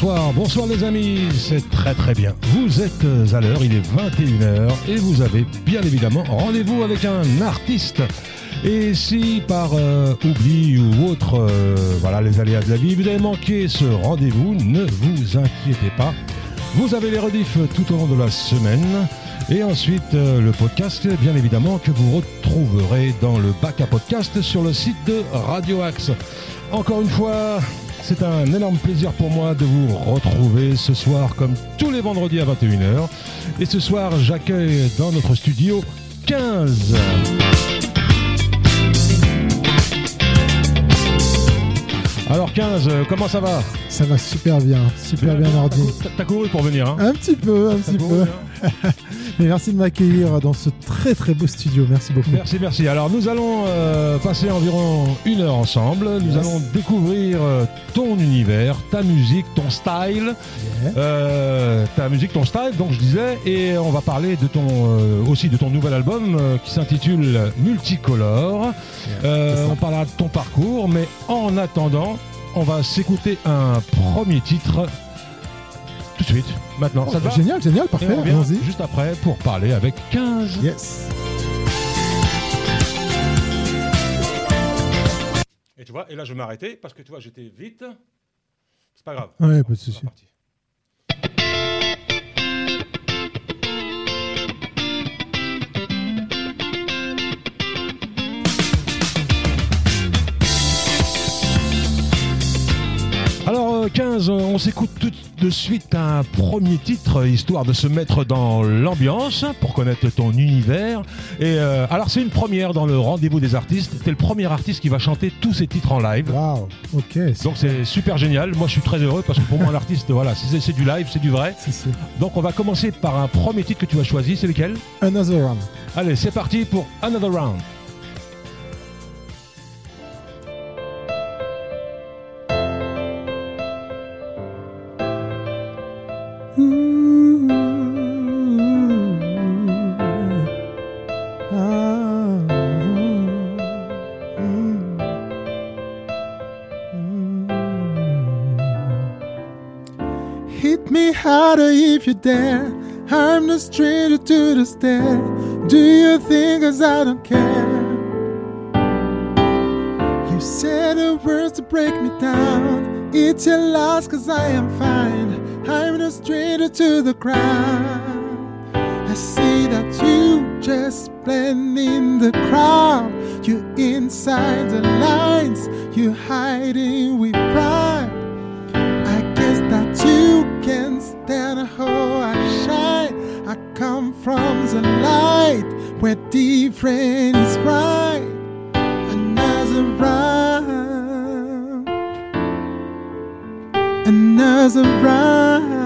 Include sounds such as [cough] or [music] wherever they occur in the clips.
Bonsoir, bonsoir les amis, c'est très très bien. Vous êtes à l'heure, il est 21h et vous avez bien évidemment rendez-vous avec un artiste. Et si par euh, oubli ou autre, euh, voilà les aléas de la vie, vous avez manqué ce rendez-vous, ne vous inquiétez pas. Vous avez les rediffs tout au long de la semaine. Et ensuite, euh, le podcast, bien évidemment, que vous retrouverez dans le bac à podcast sur le site de Radio Axe. Encore une fois, c'est un énorme plaisir pour moi de vous retrouver ce soir comme tous les vendredis à 21h. Et ce soir, j'accueille dans notre studio 15. Alors 15, euh, comment ça va? Ça va super bien, super bien ordi. T'as- couru pour venir, hein? Un petit peu, un petit peu. [laughs] Mais merci de m'accueillir dans ce très très beau studio. Merci beaucoup. Merci, merci. Alors nous allons euh, passer environ une heure ensemble. Nous Yes. allons découvrir euh, ton univers, ta musique, ton style. Yeah. Euh, ta musique, ton style, donc je disais, et on va parler de ton, aussi de ton nouvel album qui s'intitule Multicolore. On parlera de ton parcours, mais en attendant, on va s'écouter un premier titre tout de suite, maintenant. Oh, Ça va génial, génial, Et parfait. on revient Allons-y. juste après pour parler avec 15. Yes. Et tu vois, et là je vais m'arrêter parce que tu vois, j'étais vite. C'est pas grave. Ouais, pas de C'est souci. Alors euh, 15, euh, on s'écoute tout de suite un premier titre, histoire de se mettre dans l'ambiance, pour connaître ton univers. Et euh, alors c'est une première dans le rendez-vous des artistes. T'es le premier artiste qui va chanter tous ses titres en live. Waouh. Ok. Donc c'est super génial. Moi je suis très heureux parce que pour moi l'artiste, voilà, c'est du live, c'est du vrai. Donc on va commencer par un premier titre que tu as choisi. C'est lequel? Another Round. Allez, c'est parti pour Another Round. If you dare. I'm the stranger to the stare. Do you think as I don't care? You said the words to break me down. It's your loss cause I am fine. I'm the stranger to the crowd. I see that you just blend in the crowd. You inside the lines. You hiding with pride. From the light where different is right. Another round, another round,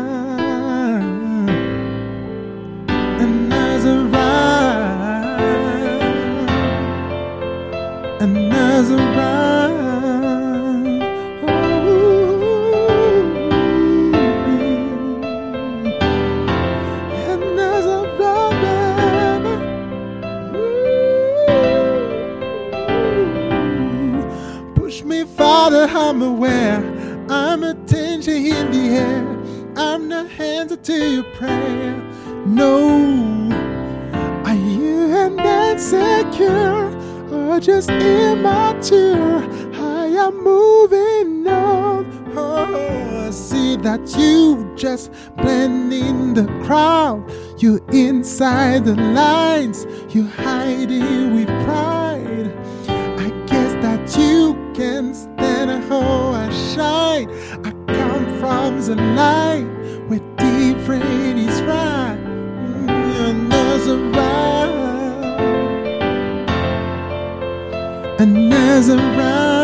that you just blend in the crowd. You inside the lines. You hiding with pride. I guess that you can stand how I shine. I come from the light where different is right. Mm, Another round, another round,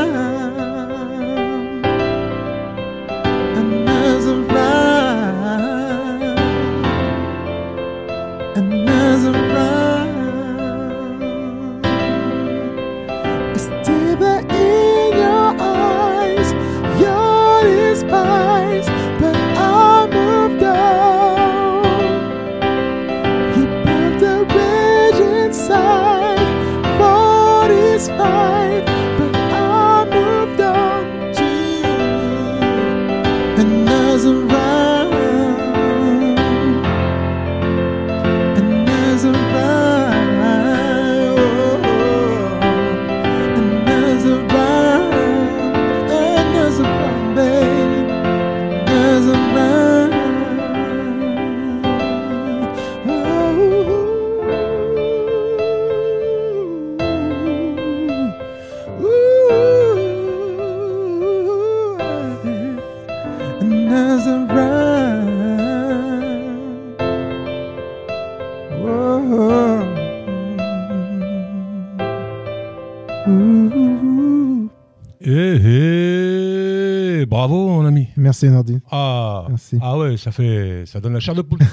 Merci Nordine. Ah, Merci. ah ouais, ça fait, ça donne la chair de poule. [laughs]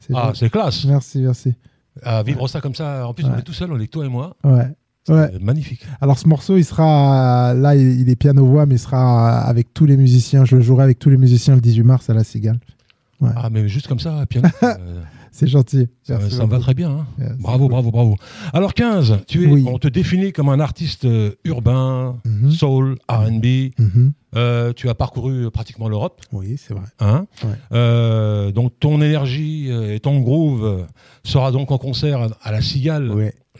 C'est ah, c'est classe. Merci, merci. À vivre ça comme ça. En plus, on est tout seul, on est toi et moi. Ouais. Ouais. Magnifique. Alors ce morceau, il sera là, il est piano-voix, mais il sera avec tous les musiciens. Je le jouerai avec tous les musiciens le 18 mars à la Cigale. Ah, mais juste comme ça, piano. [laughs] euh, C'est gentil. ça, Merci ça me va très bien. hein. Bravo, cool. bravo, bravo. Alors 15, tu es, Oui. on te définit comme un artiste euh, urbain, Mhm. soul, R&B. Mhm. Euh, tu as parcouru pratiquement l'Europe. Oui, c'est vrai. Hein Ouais. Euh, donc ton énergie euh, et ton groove euh, sera donc en concert à- la Cigale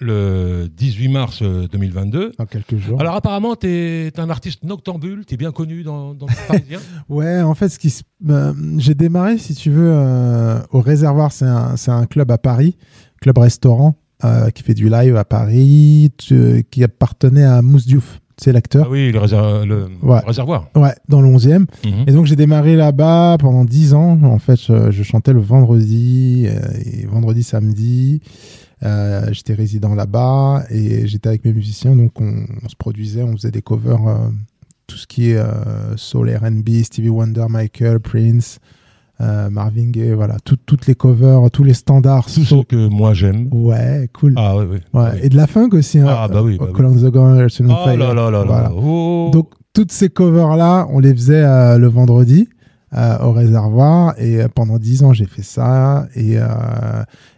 le 18 mars euh, 2022. dans quelques jours. Alors apparemment, tu es, un artiste noctambule, tu es bien connu dans, dans le parisien. [laughs] Ouais, en fait, ce qui euh, j'ai démarré, si tu veux, euh, au Réservoir. C'est un, un club à Paris, club-restaurant, euh, qui fait du live à Paris, tu- qui appartenait à Mousse Diouf. C'est l'acteur. Ah oui, le, réser- le Ouais. réservoir. Ouais, dans le 11e. Mhm. Et donc j'ai démarré là-bas pendant 10 ans. En fait, je, je chantais le vendredi, euh, et vendredi, samedi. Euh, j'étais résident là-bas et j'étais avec mes musiciens. Donc on, on se produisait, on faisait des covers, euh, tout ce qui est euh, soul, R&B, Stevie Wonder, Michael, Prince, euh, Marvin Gaye, voilà, tout- toutes les covers, tous les standards. Tout ce que moi j'aime. Ouais, cool. Ah oui. ouais. oui. Et de la funk aussi. hein. Ah, bah oui, bah oui. The Gun, Earth Oh Fire. là là là là. Voilà. Oh. Donc, toutes ces covers-là, on les faisait le vendredi euh, au réservoir. Et euh, pendant dix ans, j'ai fait ça. Et, euh,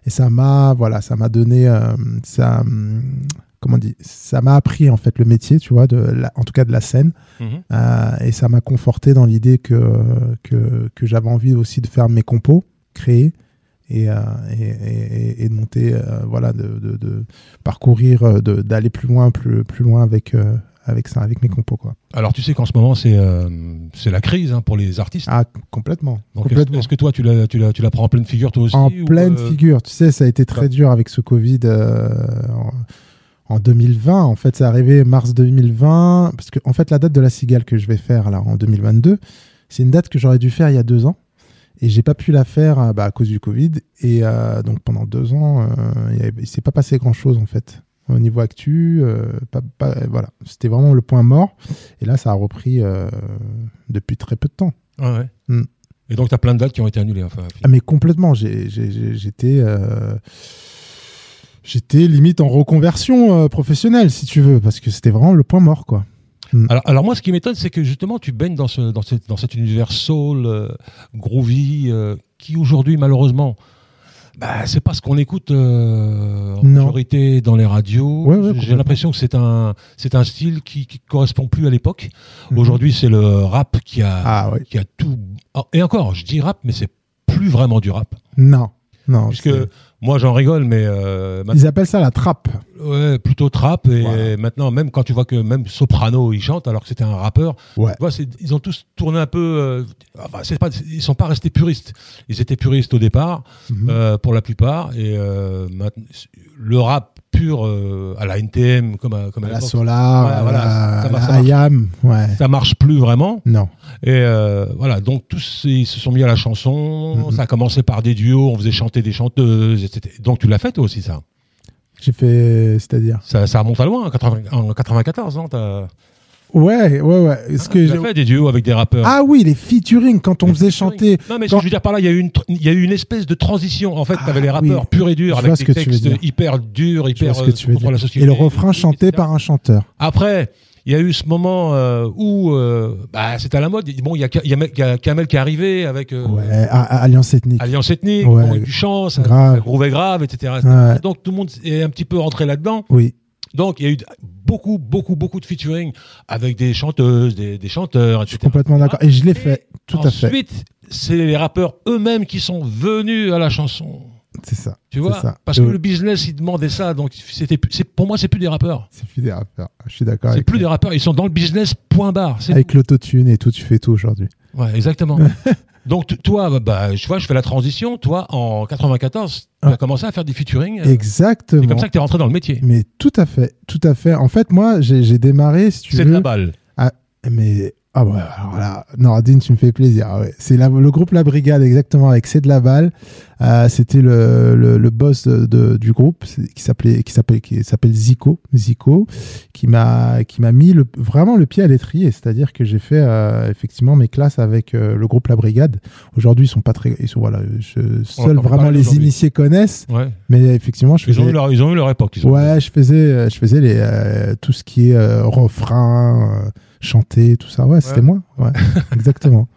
et ça m'a voilà, ça m'a donné. ça, hum, comment on dit Ça m'a appris, en fait, le métier, tu vois, de la- en tout cas de la scène. Mhm. Et ça m'a conforté dans l'idée que, que, que j'avais envie aussi de faire mes compos, créer. Et, euh, et, et- et de monter, euh, voilà, de, de, de parcourir, de- d'aller plus loin, plus, plus loin avec, euh, avec ça, avec mes compos, quoi. Alors tu sais qu'en ce moment c'est euh, c'est la crise hein, pour les artistes. Ah, complètement. Est-ce complètement. est-ce que toi tu la, tu, la, tu la prends en pleine figure toi aussi en ou, pleine euh, figure. Tu sais, ça a été très dur avec ce Covid euh, en, en 2020. En fait, c'est arrivé mars 2020. Parce que, en fait, la date de la cigale que je vais faire là en 2022, c'est une date que j'aurais dû faire il y a deux ans. Et j'ai pas pu la faire bah, à cause du Covid. Et euh, donc pendant deux ans, euh, il s'est pas passé grand chose en fait. Au niveau actu, euh, pas, pas- voilà, c'était vraiment le point mort. Et là, ça a repris euh, depuis très peu de temps. Ah ouais. Mm. Et donc tu as plein de dates qui ont été annulées. Enfin, Ah, mais complètement. J'étais. euh, J'étais limite en reconversion euh, professionnelle, si tu veux, parce que c'était vraiment le point mort, quoi. Alors, alors moi, ce qui m'étonne, c'est que justement, tu baignes dans, ce, dans, cette- dans cet univers soul, euh, groovy, euh, qui aujourd'hui, malheureusement, bah, c'est pas ce qu'on écoute euh, en Non. majorité dans les radios. Ouais, ouais, J'ai l'impression que c'est un, c'est un style qui, qui correspond plus à l'époque. Mhm. Aujourd'hui, c'est le rap qui a, Ah qui a tout. Oh, Et encore, je dis rap, mais c'est plus vraiment du rap. Non. Non. Puisque moi, j'en rigole, mais euh, maintenant- Ils appellent ça la trappe. ouais, plutôt trap. Et Voilà. maintenant, même quand tu vois que même Soprano, il chante, alors que c'était un rappeur, Ouais. tu vois, ils ont tous tourné un peu. euh, enfin, pas, ils sont pas restés puristes. Ils étaient puristes au départ, Mhm. euh, pour la plupart. Et euh, maintenant, le rap euh, à la NTM, comme à, comme à la Solar, Ouais, voilà, la, ça ça. IAM. Ouais. ça marche plus vraiment. Non. Et euh, voilà, donc tous ils se sont mis à la chanson. Ça a commencé par des duos, on faisait chanter des chanteuses, etc. Donc tu l'as fait toi aussi ça? J'ai fait. C'est-à-dire? Ça, ça remonte à loin, en, 80 en 94, non Ouais, ouais, ouais. Ce Ah, que j'ai- fait des duos avec des rappeurs. Ah oui, les featuring, quand on Les faisait featuring. chanter. Non, mais ce quand- que je veux dire par là, il y a eu une, il y a eu une espèce de transition. En fait, Ah, tu avais les rappeurs oui. purs et durs avec des veux textes hyper durs, hyper ce que euh, tu veux contre dire. la société. Et le refrain etc. chanté par un chanteur. Après, il y a eu ce moment euh, où euh, bah, c'était à la mode. Bon, il y y y a Kamel qui est arrivé avec euh, Ouais, Alliance ethnique. Alliance ethnique, Ouais. bon, avec du chant, ça, Grave. ça groovait grave, etc. Ouais. Donc tout le monde est un petit peu rentré là-dedans. Oui. Donc il y a eu beaucoup, beaucoup, beaucoup de featuring avec des chanteuses, des, des chanteurs, Je suis etc. complètement d'accord. Et je l'ai fait. Tout à fait. Ensuite, c'est les rappeurs eux-mêmes qui sont venus à la chanson. C'est ça. Tu vois ça. Parce que oui. le business, il demandait ça. Donc, c'était, pour moi, c'est plus des rappeurs. C'est plus des rappeurs. Je suis d'accord. C'est plus des rappeurs. Ils sont dans le business, point barre. Avec l'autotune et tout, tu fais tout aujourd'hui. Ouais, exactement. [laughs] Donc, toi, bah, bah, je vois, je fais la transition. Toi, en 94, tu as commencé à faire des featuring. euh, Exactement. C'est comme ça que tu es rentré dans le métier. Mais tout à fait, tout à fait. En fait, moi, j'ai démarré, si tu C'est de veux. la balle. Mais Ah bah alors là, Nordine, tu me fais plaisir. ah ouais. C'est le groupe La Brigade, exactement, avec C'est de la balle. Euh, C'était le, le, le boss de, de- du groupe qui s'appelait qui s'appelle qui s'appelle Zico, Zico, qui m'a qui m'a mis le, vraiment le pied à l'étrier. C'est-à-dire que j'ai fait euh, effectivement mes classes avec euh, le groupe La Brigade. Aujourd'hui, ils sont pas très, ils sont voilà, je, seuls vraiment les initiés connaissent. Ouais. Mais effectivement, je Ils ont, faisais eu leur, ils ont eu leur époque. ils ont- Ouais, je faisais, euh, je faisais les, euh, tout ce qui est euh, refrain, euh, chanter, tout ça. Ouais, c'était moi. Ouais, [laughs] exactement.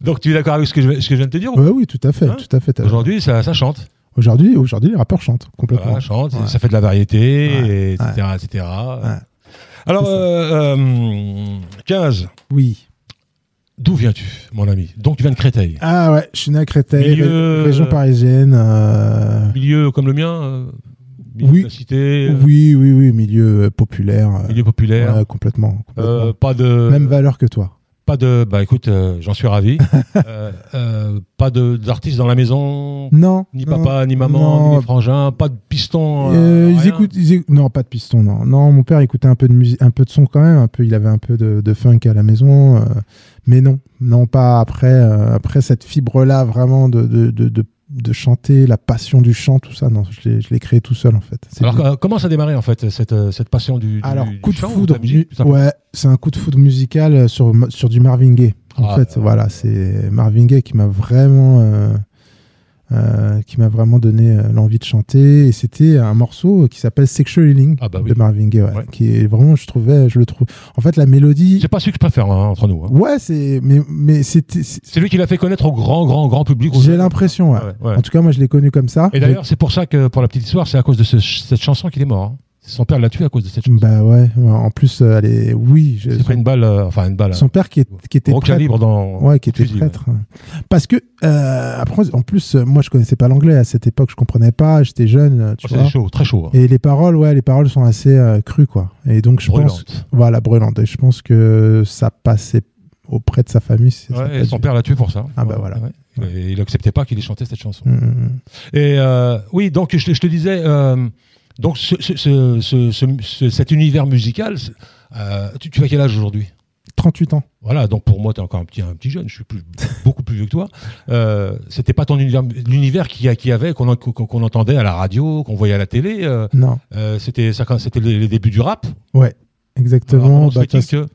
Donc tu es d'accord avec ce que, je, ce que je viens de te dire ou Ouais, oui, tout à fait, Hein tout à fait. Aujourd'hui, ça, ça chante. Aujourd'hui, aujourd'hui, les rappeurs chantent complètement. Voilà, chante, Ouais. ça fait de la variété, Ouais, et etc. Alors, euh, euh, 15, Oui. d'où viens-tu, mon ami? Donc tu viens de Créteil. Ah ouais, je suis né à Créteil, Milieu- ré- région parisienne. euh, Milieu comme le mien euh, milieu Oui. de la cité, euh, Oui, oui, oui, milieu euh, populaire. euh, milieu populaire. ouais, complètement. complètement. Pas de, Même valeur que toi. pas de. Bah écoute, euh, j'en suis ravi. [laughs] Euh, euh, pas de d'artistes dans la maison, Non. ni non, papa, ni maman, non. ni les frangins, pas de piston. Ils écoutent, ils non, pas de piston, non. Non, mon père écoutait un peu de musique, un peu de son quand même, un peu, il avait un peu de, de funk à la maison, mais non, non, pas après, après cette fibre-là vraiment de, de, de, de, chanter, la passion du chant, tout ça, non, je l'ai, je l'ai créé tout seul en fait. C'est Alors euh, comment ça a démarré en fait cette, euh, cette passion du, du- Alors, du coup de chant foudre, musique, ouais, c'est un coup de foudre musical euh, sur, sur du Marvin Gaye. En Ah, fait, euh, voilà, c'est Marvin Gaye qui m'a vraiment, euh, euh, qui m'a vraiment donné euh, l'envie de chanter. Et c'était un morceau qui s'appelle Sexual Healing Ah bah oui. de Marvin Gaye, ouais, Ouais. qui est vraiment, je trouvais, je le trouve. En fait, la mélodie, C'est pas celui que je préfère hein, entre nous. hein. ouais, c'est, mais, mais c'était, c'est- C'est lui qui l'a fait connaître au grand, grand, grand public. j'ai l'impression, ouais. Ouais, ouais. En tout cas, moi, je l'ai connu comme ça. Et d'ailleurs, c'est pour ça que, pour la petite histoire, c'est à cause de ce- cette chanson qu'il est mort. hein. Son père l'a tué à cause de cette chanson. bah ouais, en plus, euh, elle est, oui, je- Il s'est pris une balle, euh, enfin une balle, son père qui, est, qui était gros prêtre, calibre dans. Ouais, qui était fusil, prêtre. Parce que, euh, après, en plus, euh, moi, je connaissais pas l'anglais à cette époque, je comprenais pas, j'étais jeune, tu Oh, vois. c'est chaud, très chaud. hein. Et les paroles, ouais, les paroles sont assez euh, crues, quoi. Et donc, je pense, Brûlante. voilà, brûlantes. Et je pense que ça passait auprès de sa famille. c'est- Ouais, et son père l'a tué pour ça. Ah bah voilà. ouais. Et il acceptait pas qu'il ait chanté cette chanson. Mm, mm, Et euh, oui, donc je, te- je te disais, donc ce, ce- ce- ce- ce- ce- cet univers musical, euh, tu, tu as quel âge aujourd'hui? 38 ans. Voilà, donc pour moi, tu es encore un petit, un petit jeune, je suis plus, beaucoup plus vieux que toi. Euh, C'était pas ton univers, l'univers qu'il y, a- qu'il y avait, qu'on en- qu'on- qu'on entendait à la radio, qu'on voyait à la télé. euh, Non, euh, C'était c'était les, les débuts du rap? exactement. Alors, Bah, t'as- que-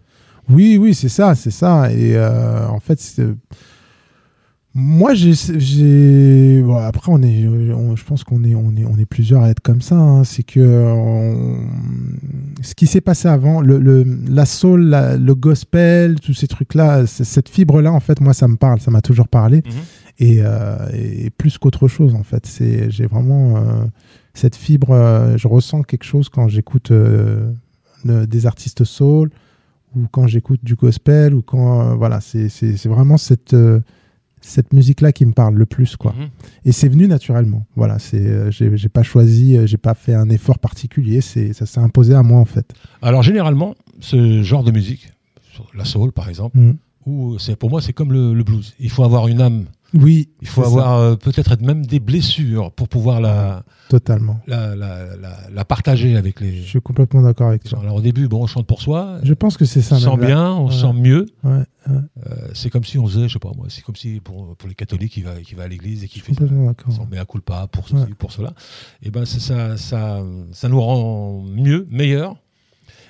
Oui, oui, c'est ça, c'est ça. Et euh, en fait, c'est- moi, j'ai, bon, après, on est, on- je pense qu'on est, on est, on est plusieurs à être comme ça. hein. C'est que on- ce qui s'est passé avant, le, le- la soul, la- le gospel, tous ces trucs-là, cette fibre-là, en fait, moi, ça me parle, ça m'a toujours parlé. Mhm. Et, euh, et plus qu'autre chose, en fait, c'est, j'ai vraiment euh, cette fibre. euh, je ressens quelque chose quand j'écoute des artistes soul ou quand j'écoute du gospel ou quand voilà c'est vraiment cette cette musique là qui me parle le plus quoi Mhm. et c'est venu naturellement voilà c'est euh, j'ai pas choisi euh, j'ai pas fait un effort particulier c'est ça s'est imposé à moi en fait Alors généralement, ce genre de musique, la soul par exemple, Mhm. ou c'est pour moi c'est comme le, le blues. Il faut avoir une âme, oui il faut avoir euh, peut-être même des blessures pour pouvoir la, ça, totalement la, la, la, la partager avec les je suis complètement d'accord avec toi. Alors au début, bon, on chante pour soi, je pense que c'est on ça se sent là. bien, on se Ouais. sent mieux. ouais, ouais, Euh, c'est comme si on faisait, je sais pas moi, c'est comme si pour, pour les catholiques qui va, qui va à l'église et qui fait complètement d'accord son mea culpa pour ceci, pour cela, et ben c'est ça, ça, ça nous rend mieux, meilleur.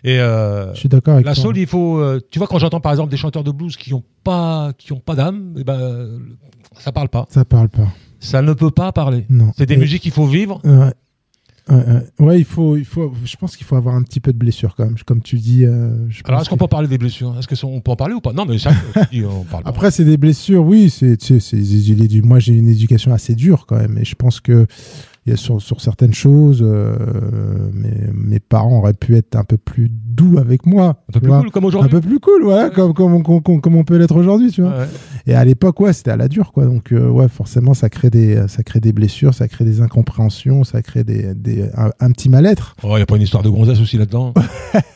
Et euh, je suis d'accord avec la toi soul, il faut, tu vois, quand j'entends par exemple des chanteurs de blues qui ont pas, qui ont pas d'âme, et ben euh, ça parle pas, ça parle pas ça ne peut pas parler. non C'est des Et- musiques qu'il faut vivre. Ouais. Ouais, ouais. Ouais, il faut, il faut, je pense qu'il faut avoir un petit peu de blessure quand même. Comme tu dis, euh, je Alors est-ce qu'on que- peut parler des blessures? Est-ce que ça- on peut en parler ou pas? Non, mais ça, [laughs] on parle. Après, c'est des blessures, oui. C'est, c'est du- Moi, j'ai une éducation assez dure quand même. Et je pense que y a sur, sur certaines choses, euh, mes, mes parents auraient pu être un peu plus doux avec moi. un peu plus vois. cool comme Un aujourd'hui. peu plus cool, voilà, Ouais. comme, comme, on- comme, comme- on peut l'être aujourd'hui, tu vois. Ouais, ouais. Et à l'époque, ouais, c'était à la dure, quoi. Donc, euh, ouais, forcément, ça crée des, ça crée des blessures, ça crée des incompréhensions, ça crée des, des, un, un petit mal-être. Oh, il n'y a pas une histoire de gonzesse aussi là-dedans? [laughs]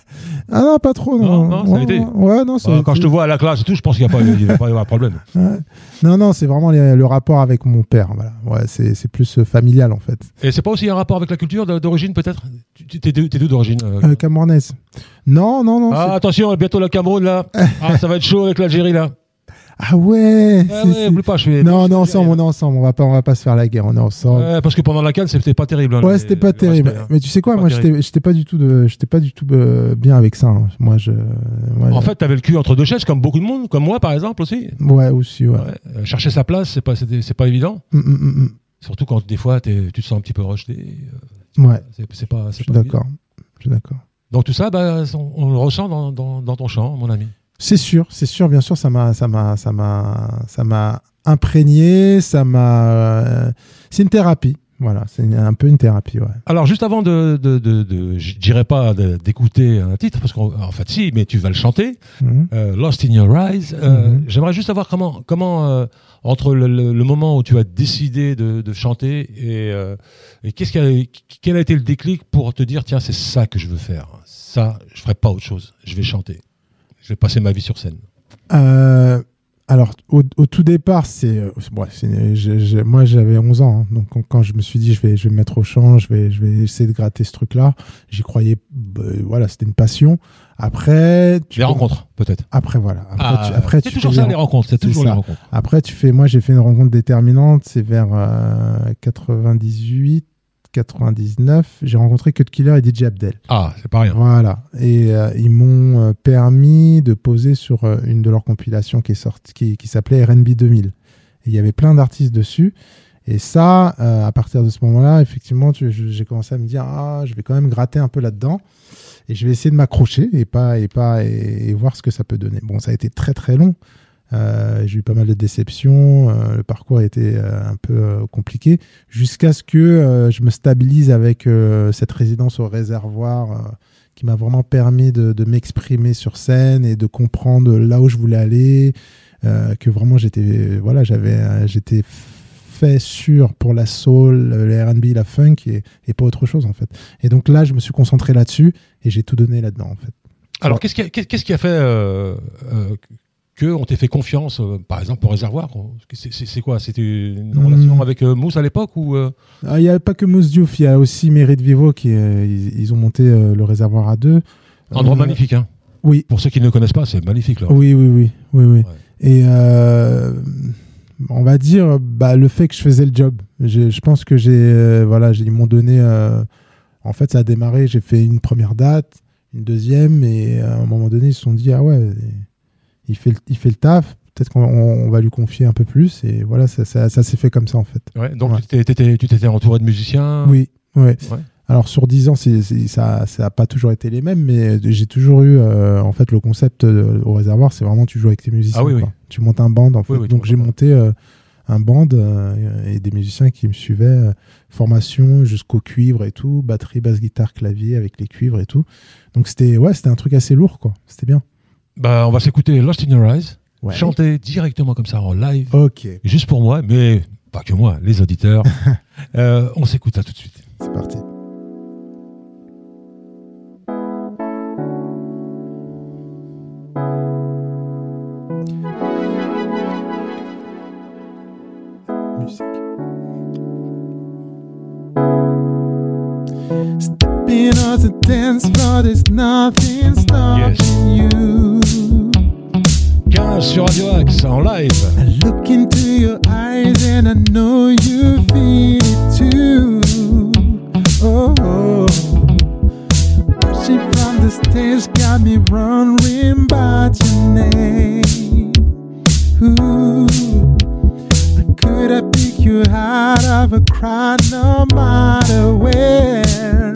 Ah non, pas trop. Non, Non, non, ça a ouais, été. Ouais, non, ça a Euh, Quand je te vois à la classe et tout, je pense qu'il n'y a va pas de problème. [laughs] Ouais. Non, non, c'est vraiment les- le rapport avec mon père. Voilà. Ouais, c'est plus euh, familial en fait. Et c'est pas aussi un rapport avec la culture d'origine peut-être? T'es d'où d'origine euh, Euh, camerounaise. Non, non, non. Ah attention, bientôt le Cameroun là. [laughs] Ah ça va être chaud avec l'Algérie là. Ah ouais. Ah ouais, oublie pas, je suis. Non, on est ensemble, on est ensemble. On va pas, on va pas se faire la guerre. On est ensemble. Ouais, parce que pendant la canne, c'était pas terrible. hein, Ouais, c'était pas le terrible. respect. Mais tu sais quoi, moi, j'étais pas du tout, de, j'étais pas du tout euh, bien avec ça. hein. Moi, je. moi, En fait, t'avais le cul entre deux chaises, comme beaucoup de monde, comme moi par exemple aussi. Ouais, aussi, ouais. Ouais, euh, chercher sa place, c'est pas, c'est pas évident. Mm, mm, mm, Surtout quand des fois tu te sens un petit peu rejeté. euh, mm. Ouais, C'est pas. je suis d'accord. Je suis d'accord. Donc tout ça, bah, on, on le ressent dans, dans- dans ton chant, mon ami. C'est sûr, c'est sûr, bien sûr, ça m'a, ça m'a, ça m'a, ça m'a imprégné, ça m'a. euh, c'est une thérapie. Voilà, c'est un peu une thérapie, ouais. Alors juste avant de, de, de, de- je dirais pas d'écouter un titre, parce qu'en en fait si, mais tu vas le chanter. Mhm. euh, Lost in Your Eyes. Euh, Mhm. J'aimerais juste savoir comment, comment euh, entre le, le- le moment où tu as décidé de, de chanter et, euh, et qu'est-ce qui a, quel a été le déclic pour te dire tiens c'est ça que je veux faire, ça je ferai pas autre chose, je vais chanter, je vais passer ma vie sur scène. Euh, alors, au, au tout départ, c'est, euh, je- moi j'avais 11 ans, hein. donc quand- je me suis dit je vais, je vais me mettre au chant, je vais, je vais essayer de gratter ce truc-là, j'y croyais, bah, voilà, c'était une passion. Après, tu Les rencontres peut-être. Après voilà, après, Ah, tu, après tu toujours fais ça les rencontres, c'est c'est toujours ça. les rencontres. Après, tu fais, moi, j'ai fait une rencontre déterminante, c'est vers euh, 98, 99. J'ai rencontré Cut Killer et DJ Abdel. Ah c'est pas rien. Voilà. Et euh, ils m'ont euh, permis de poser sur euh, une de leurs compilations qui est qui, qui s'appelait RB 2000. Et il y avait plein d'artistes dessus. Et ça, euh, à partir de ce moment-là, effectivement, j'ai commencé à me dire, ah, je vais quand même gratter un peu là-dedans. Et je vais essayer de m'accrocher et pas et pas et, et voir ce que ça peut donner. Bon, ça a été très très long. Euh, j'ai eu pas mal de déceptions. euh, le parcours a été euh, un peu euh, compliqué jusqu'à ce que je me stabilise avec cette résidence au réservoir qui m'a vraiment permis de, m'exprimer sur scène et de comprendre là où je voulais aller. que vraiment j'étais voilà j'avais j'étais fait sur pour la soul, le R&B, la funk et, pas autre chose en fait. Et donc là, je me suis concentré là-dessus et j'ai tout donné là-dedans en fait. Alors qu'est-ce qui qu'est-ce qui a fait que on t'ait fait confiance, euh, par exemple au réservoir qu'on- C'est quoi? C'était une Hmm. relation avec euh, Mousse à l'époque ou euh, Ah, Il n'y a pas que Mousse Diouf, il y a aussi Mérite Vivo qui ils, ils ont monté le réservoir à deux. endroit magnifique hein Oui, Pour ceux qui ne le connaissent pas, c'est magnifique là. oui, oui, oui, oui, oui. Ouais. Et on va dire bah, le fait que je faisais le job. Je, pense que j'ai voilà, ils m'ont donné. en fait, ça a démarré. J'ai fait une première date, une deuxième, et à un moment donné, ils se sont dit ah ouais, il fait le, il fait le taf. Peut-être qu'on on va lui confier un peu plus. Et voilà, ça, ça, ça s'est fait comme ça en fait. Ouais, donc Ouais. tu t'étais- t'étais- tu t'étais entouré de musiciens? Oui, ouais. Alors sur 10 ans, c'est- ça n'a pas toujours été les mêmes, mais j'ai toujours eu, euh, en fait, le concept euh, au réservoir, c'est vraiment tu joues avec tes musiciens. Ah oui, oui. Tu montes un band, en fait. Oui, Donc j'ai monté euh, un band euh, et des musiciens qui me suivaient, formation jusqu'au cuivre et tout, batterie, basse, guitare, clavier avec les cuivres et tout. Donc c'était, ouais, c'était un truc assez lourd, quoi. C'était bien. Bah, on va s'écouter Lost in Your Eyes, Ouais. chanté directement comme ça en live, Ok, juste pour moi, mais pas que moi, les auditeurs. [laughs] Euh, on s'écoute ça tout de suite. c'est parti. Musique. Stepping on the dance floor, there's nothing stopping you. 15 sur Radio Axe en live. I look into your eyes and I know you feel it too. Oh, pushing from the stage got me wondering about your name. Ooh, could I pick you out of a crowd no matter where?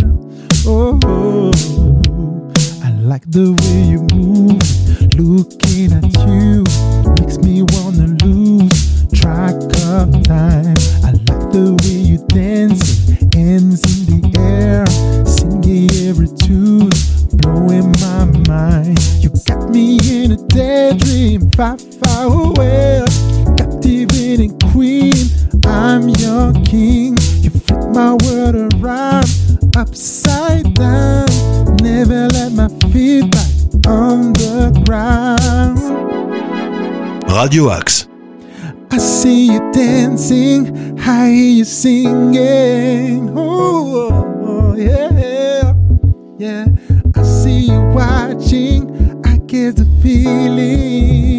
Oh, I like the way you move. Looking at you makes me wanna lose track of time. I like the way you dance, hands in the air, singing every tune, blowing my mind. You got me in a daydream, far, far away, captivating queen. I'm your king. Radio Axe. I see you dancing, I hear you singing. Oh, yeah, yeah. I see you watching, I get the feeling.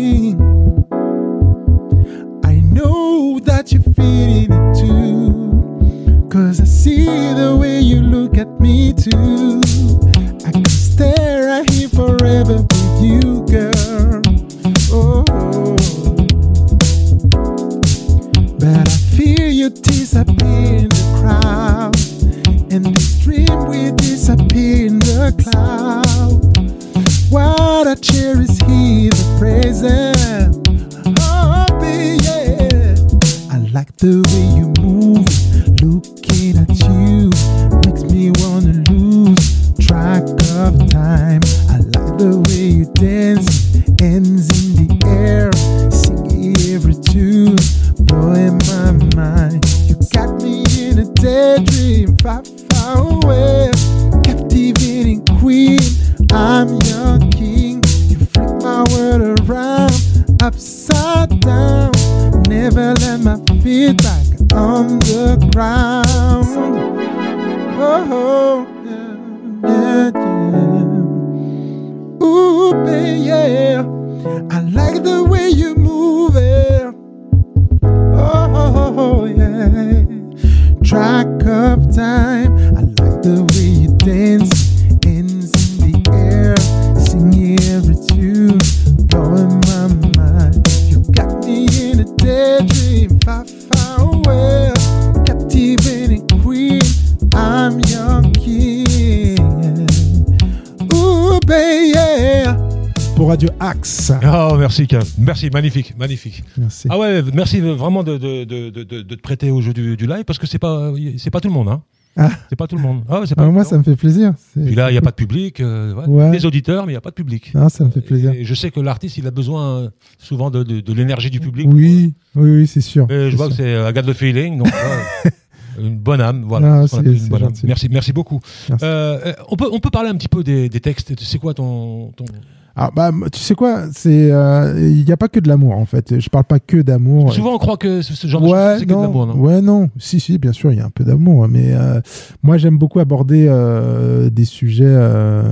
Oh, merci, Kev. Merci, magnifique, magnifique. Merci. Ah ouais, merci vraiment de, de, de, de, te prêter au jeu du, du live parce que c'est pas, c'est pas tout le monde. Hein. Ah. C'est pas tout le monde. Ah ouais, c'est pas Ah, moi, ça me fait plaisir. Puis là, il n'y a pas de public. euh, ouais. Ouais. Des auditeurs, mais il n'y a pas de public. Non, ça me fait plaisir. Et je sais que l'artiste, il a besoin euh, souvent de, de, de l'énergie du public. Oui, oui, oui, c'est sûr. Je vois que c'est euh, Agathe le feeling, donc [laughs] une bonne âme, voilà. Non, une bonne âme. Merci, merci beaucoup. Merci. Euh, euh, on peut, on peut parler un petit peu des, des textes. C'est quoi ton, ton... Ah, bah, tu sais quoi C'est euh, il n'y a pas que de l'amour en fait. Je parle pas que d'amour. Souvent, on croit que ce, ce genre de choses, ouais, c'est que de non, l'amour, non? Ouais, non. Si, si, bien sûr, il y a un peu d'amour, mais euh, moi, j'aime beaucoup aborder euh, des sujets euh,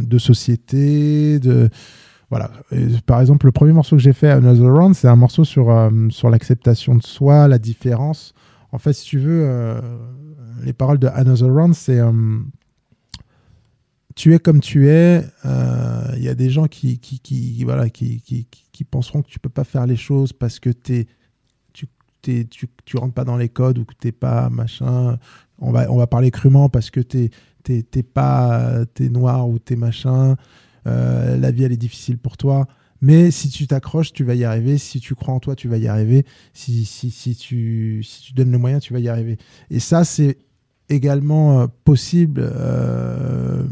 de société, de voilà. Et, par exemple, le premier morceau que j'ai fait, Another Round, c'est un morceau sur euh, sur l'acceptation de soi, la différence. En fait, si tu veux, euh, les paroles de Another Round, c'est euh, tu es comme tu es. euh, Il y a des gens qui, voilà, qui, penseront que tu peux pas faire les choses parce que t'es, tu, t'es, tu, tu rentres pas dans les codes ou que t'es pas machin. On va, on va parler crûment parce que t'es, t'es, pas, t'es noir ou t'es machin. Euh, la vie elle est difficile pour toi. Mais si tu t'accroches, tu vas y arriver. Si tu crois en toi, tu vas y arriver. Si, si, si, tu, si tu donnes le moyen, tu vas y arriver. Et ça, c'est également euh, possible euh,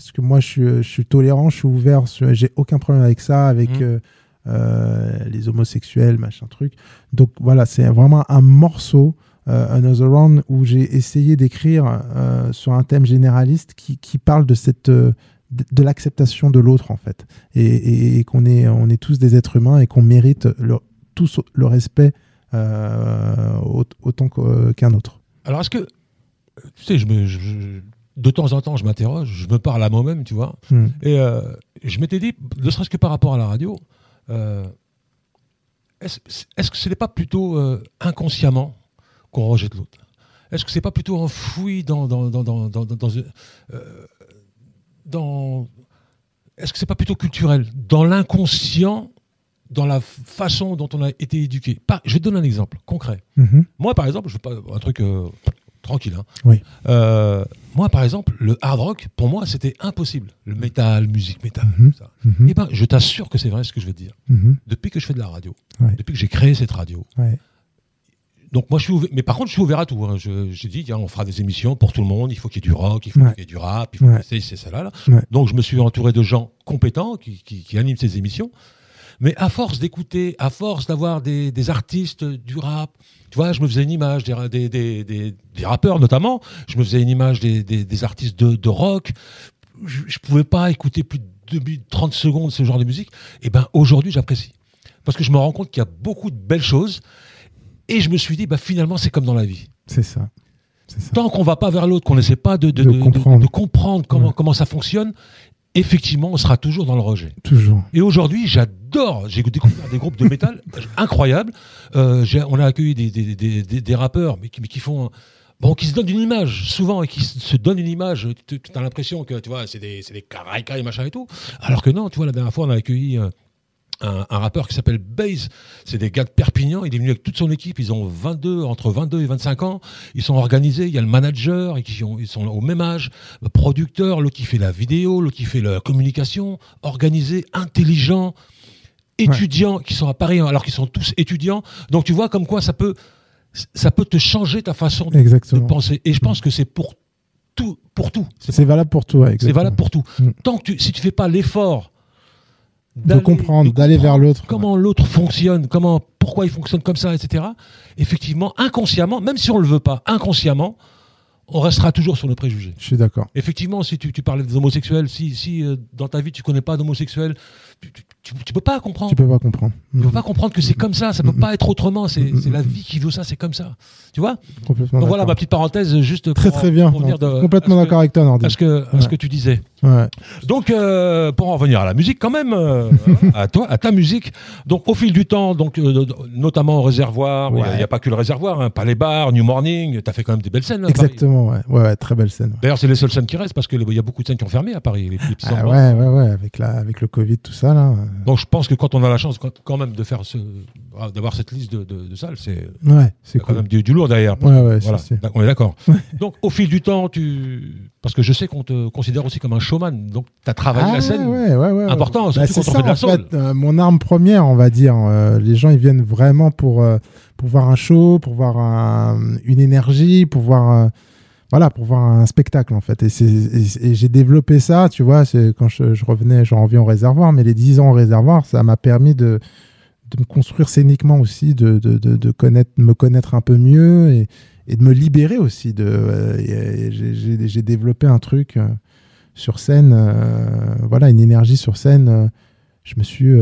parce que moi je suis, je suis tolérant, je suis ouvert, j'ai aucun problème avec ça, avec Mhm. euh, euh, les homosexuels, machin truc. Donc voilà, c'est vraiment un morceau, euh, Another Round, où j'ai essayé d'écrire euh, sur un thème généraliste qui, qui parle de cette de, l'acceptation de l'autre en fait, et, et- et qu'on est on est tous des êtres humains et qu'on mérite le, tous le respect au- autant qu'un autre. Alors, est-ce que. Tu sais, je me, je- je- de temps en temps, je m'interroge, je me parle à moi-même, tu vois. Hmm. Et euh, je m'étais dit, ne serait-ce que par rapport à la radio, euh, est-ce que ce n'est pas plutôt euh, inconsciemment qu'on rejette l'autre? Est-ce que c'est pas plutôt enfoui dans. dans, dans, dans, dans, dans- est-ce que c'est pas plutôt culturel? Dans l'inconscient, dans la façon dont on a été éduqué. Par- je vais te donner un exemple concret. Mhm. Moi, par exemple, je veux pas un truc tranquille. hein. Oui. Euh, moi, par exemple, le hard rock, pour moi, c'était impossible. Le métal, musique métal, tout ça. Mhm. Eh ben, je t'assure que c'est vrai ce que je vais te dire. Mhm. Depuis que je fais de la radio, Ouais. depuis que j'ai créé cette radio, Ouais. donc moi, je suis ouvert. Mais par contre, je suis ouvert à tout. hein. Je- J'ai dit, tiens, on fera des émissions pour tout le monde. Il faut qu'il y ait du rock, il faut Ouais. qu'il y ait du rap, il faut c'est cela là. Ouais. Donc, je me suis entouré de gens compétents qui, qui- qui animent ces émissions. Mais à force d'écouter, à force d'avoir des, des artistes du rap, tu vois, je me faisais une image des, ra- des, des- des- des rappeurs notamment, je me faisais une image des, artistes de, de rock. Je, je pouvais pas écouter plus de 2 minutes 30 secondes, ce genre de musique, et ben aujourd'hui j'apprécie. Parce que je me rends compte qu'il y a beaucoup de belles choses. Et je me suis dit, bah, finalement, c'est comme dans la vie. C'est ça. Ça. Tant qu'on va pas vers l'autre, qu'on n'essaie pas de, de, De de- de- comprendre. de comprendre comment, Ouais. comment ça fonctionne, effectivement, on sera toujours dans le rejet. Toujours. Et aujourd'hui, j'adore. J'ai découvert des groupes de métal [laughs] incroyables. Euh, on a accueilli des, des, des, des- rappeurs, mais qui, mais qui font. Bon, qui se donnent une image, souvent, et qui se donnent une image. Tu as l'impression que, tu vois, c'est des, des et machin et tout. Alors que non, tu vois, la dernière fois, on a accueilli euh, un, un rappeur qui s'appelle Baze. C'est des gars de Perpignan. Il est venu avec toute son équipe. Ils ont 22, entre 22 et 25 ans. Ils sont organisés. Il y a le manager, et qui ont- ils sont au même âge. Le producteur, l'autre qui fait la vidéo, l'autre qui fait la communication. Organisé, intelligent, étudiants qui sont à Paris, alors qu'ils sont tous étudiants. Donc tu vois comme quoi ça peut, ça peut te changer ta façon de, penser. Et je pense que c'est pour tout. Pour tout. C'est C'est valable pour toi. c'est exactement. valable pour tout. Mm. Tant que tu, si tu fais pas l'effort De comprendre, d'aller vers l'autre. comment l'autre fonctionne, comment, pourquoi il fonctionne comme ça, etc. Effectivement, inconsciemment, même si on le veut pas, inconsciemment, on restera toujours sur nos préjugés. Je suis d'accord. Effectivement, si tu, tu parlais des homosexuels, si, si euh, dans ta vie tu connais pas d'homosexuels, tu, tu, peux pas comprendre. Tu peux pas comprendre. Tu peux pas comprendre que c'est comme ça, ça peut pas être autrement, c'est la vie qui veut ça, c'est comme ça. Tu vois? Complètement Donc voilà ma petite parenthèse, juste Très pour, très bien. pour de- Complètement d'accord avec toi, Nordi. à ce que, à ce que tu disais. Ouais. Donc, euh, pour en revenir à la musique, quand même, euh, à toi, à ta musique. Donc, au fil du temps, donc euh, notamment au réservoir, il n'y a, Ouais. il y a pas que le réservoir, hein, pas les bars, New Morning. Tu as fait quand même des belles scènes. Paris. Exactement, ouais. très belle scène. D'ailleurs, c'est les seules scènes qui restent parce qu'il y a beaucoup de scènes qui ont fermé à Paris, les, les petits Ah ouais, ouais, ouais, avec, la, avec le Covid, tout ça, là. Donc, je pense que quand on a la chance, quand, même, de faire ce, d'avoir cette liste de, de- de salles, c'est Ouais, c'est quand cool. même du, du lourd derrière. Ouais, ouais, Voilà, ça, c'est- on est d'accord. Donc, au fil du temps, tu. Parce que je sais qu'on te considère aussi comme un showman. Donc, tu as travaillé Ah, la scène. ouais, ouais. Important, Bah, c'est ça, fait de la en fait, euh, mon arme première, on va dire. Euh, les gens, ils viennent vraiment pour, euh, pour voir un show, pour voir un- une énergie, pour voir, voilà, pour voir un spectacle, en fait. Et, j'ai développé ça, tu vois, quand je, revenais, j'en reviens au réservoir, mais les 10 ans au réservoir, ça m'a permis de, de me construire scéniquement aussi, de, de, de, connaître, me connaître un peu mieux et, de me libérer aussi. De, euh, j'ai- développé un truc euh, sur scène, euh, voilà, une énergie sur scène. je me suis,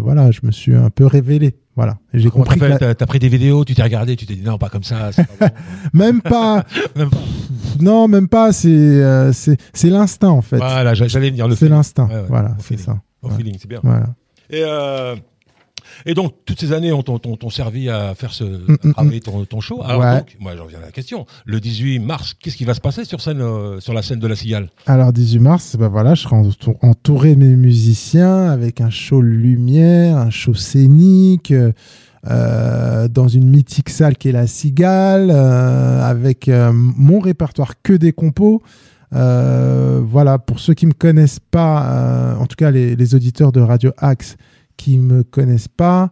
voilà, je me suis un peu révélé, voilà. J'ai compris t'as la- pris des vidéos, tu t'es regardé, tu t'es dit non, pas comme ça. c'est pas bon. [laughs] même pas, [laughs] Même pas. non, même pas. C'est, euh, c'est, l'instinct en fait. Voilà, j'a- j'allais venir le c'est l'instinct, Ouais, ouais, voilà, c'est ça. Au Ouais. feeling, c'est bien. Voilà. Et, euh, et donc, toutes ces années ont, ont- ont- ont servi à faire ce, mm, à travailler ton, ton show. Alors, Ouais. donc, moi, j'en viens à la question. Le 18 mars, qu'est-ce qui va se passer sur, scène, euh, sur la scène de la Cigale? Alors 18 mars, ben voilà, je serai entour- entouré de mes musiciens avec un show lumière, un show scénique, euh, euh, dans une mythique salle qui est la Cigale, euh, avec mon répertoire que des compos. Euh, voilà, pour ceux qui me connaissent pas, euh, en tout cas les, les auditeurs de Radio Axe qui me connaissent pas.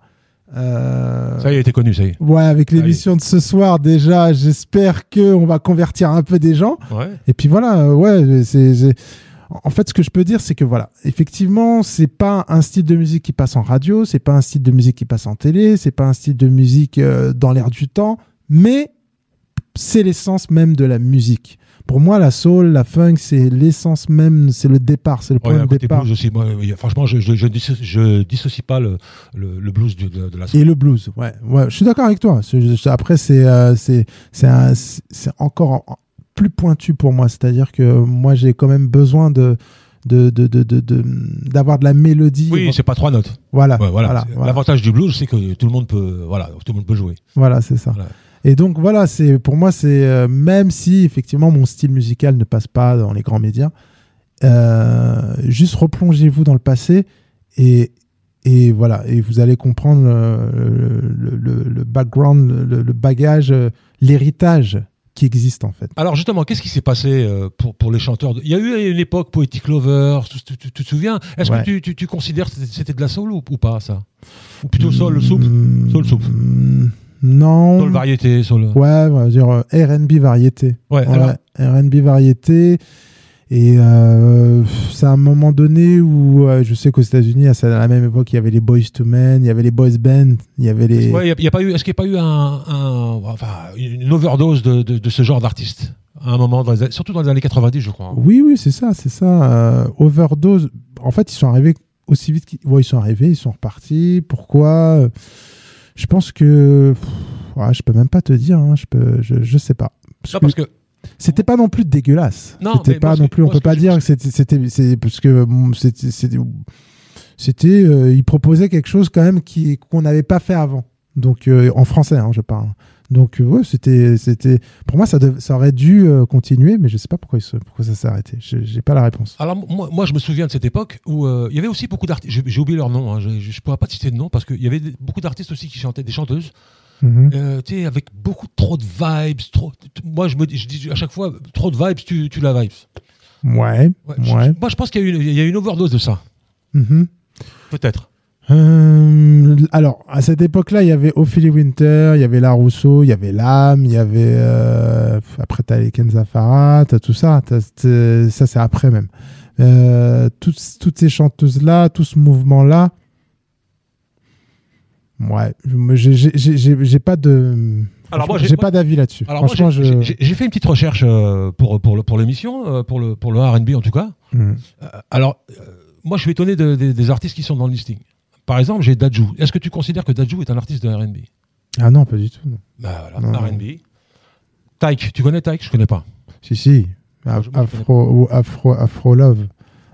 euh, Ça y est, t'es connu, ça y est. Ouais, avec l'émission de ce soir, déjà, j'espère que on va convertir un peu des gens. Ouais. Et puis voilà, euh, ouais, c'est- En fait, ce que je peux dire, c'est que voilà, effectivement, c'est pas un style de musique qui passe en radio, c'est pas un style de musique qui passe en télé, c'est pas un style de musique euh, dans l'air du temps, mais c'est l'essence même de la musique. Pour moi, la soul, la funk, c'est l'essence même, c'est le départ, c'est le point de départ. blues aussi. Moi, franchement, je, je, je, dissocie, je dissocie pas le, le, le blues du- de, de la Et le blues, ouais, ouais, je suis d'accord avec toi. Après, c'est euh, c'est encore en- en- plus pointu pour moi. C'est-à-dire que moi, j'ai quand même besoin de de de de de- de- d'avoir de, la mélodie. Oui, c'est pas trois notes. voilà, Ouais, voilà. voilà, C'est- voilà, L'avantage du blues, c'est que tout le monde peut, voilà, tout le monde peut jouer. Voilà, c'est ça. Voilà. Et donc voilà, c'est pour moi, c'est euh, même si effectivement mon style musical ne passe pas dans les grands médias, euh, juste replongez-vous dans le passé et et voilà, et vous allez comprendre le, le- le- le background, le, bagage, euh, l'héritage qui existe en fait. Alors justement, qu'est-ce qui s'est passé euh, pour, pour les chanteurs de- Il y a eu une époque Poetic Lover, tu, tu- tu- tu te souviens? Est-ce Ouais. que tu, tu- tu considères que c'était- de la soul ou, ou pas ça? Ou plutôt soul, soupe? Mm, Soul soup. mm, Non. Soul variété, soul... Ouais, on va dire euh, R&B variété. Ouais, alors, R&B variété. Et euh, c'est à un moment donné où euh, je sais qu'aux États-Unis, à la même époque, il y avait les Boys to Men, il y avait les Boys Band, il y avait les. Ouais, y a- y a pas eu, est-ce qu'il n'y a pas eu un, un- enfin, une overdose de, de- de ce genre d'artiste à un moment, dans les années- surtout dans les années 90, je crois. Oui, oui, c'est ça, c'est ça. Euh, overdose. En fait, ils sont arrivés aussi vite qu'ils ouais, ils sont arrivés, ils sont repartis. Pourquoi? Je pense que. pff, ouais, je peux même pas te dire, hein, je, peux, je, je sais pas. Parce Non, que parce que C'était pas non plus dégueulasse. Non, C'était pas non que- plus. On peut que pas dire que c'était. c'est parce que c'était- C'était. euh, il proposait quelque chose quand même qui qu'on n'avait pas fait avant. Donc euh, en français, hein, je parle. Donc euh, ouais, c'était. C'était. Pour moi, ça, dev- ça aurait dû euh, continuer, mais je sais pas pourquoi, se- pourquoi ça s'est arrêté. Je- J'ai pas la réponse. Alors moi, moi, je me souviens de cette époque où euh, il y avait aussi beaucoup d'artistes. J'ai oublié leur nom. Hein, je ne pourrais pas te citer de nom parce qu'il y avait beaucoup d'artistes aussi qui chantaient, des chanteuses, Mhm. euh, tu sais, avec beaucoup trop de vibes. Trop, moi, je me dis, je dis à chaque fois, trop de vibes, tu, tu la vibes. Ouais. Ouais, je- moi, je pense qu'il y, a eu une- il y a une overdose de ça, Mhm. peut-être. Euh, alors, à cette époque-là, il y avait Ophélie Winter, il y avait La Rousseau, il y avait L'âme, il y avait. euh, après, t'as les Kenza Farah, t'as tout ça. t'as- t'as- ça, c'est après même. Euh, toutes, toutes ces chanteuses-là, tout ce mouvement-là. Ouais, j'ai- pas de. Alors, moi, j'ai pas d'avis là-dessus. Franchement, j'ai- je. fait une petite recherche pour, pour, le- pour l'émission, pour le, pour le R&B en tout cas. Hmm. Alors, moi, je suis étonné de- de- des artistes qui sont dans le listing. Par exemple, j'ai Dajou. Est-ce que tu considères que Dajou est un artiste de R&B? Ah non, pas du tout. non. Bah voilà. R&B. Tyke, tu connais Tyke? Je connais pas. Si, si. Moi, connais Afro, ou Afro, Afro Love.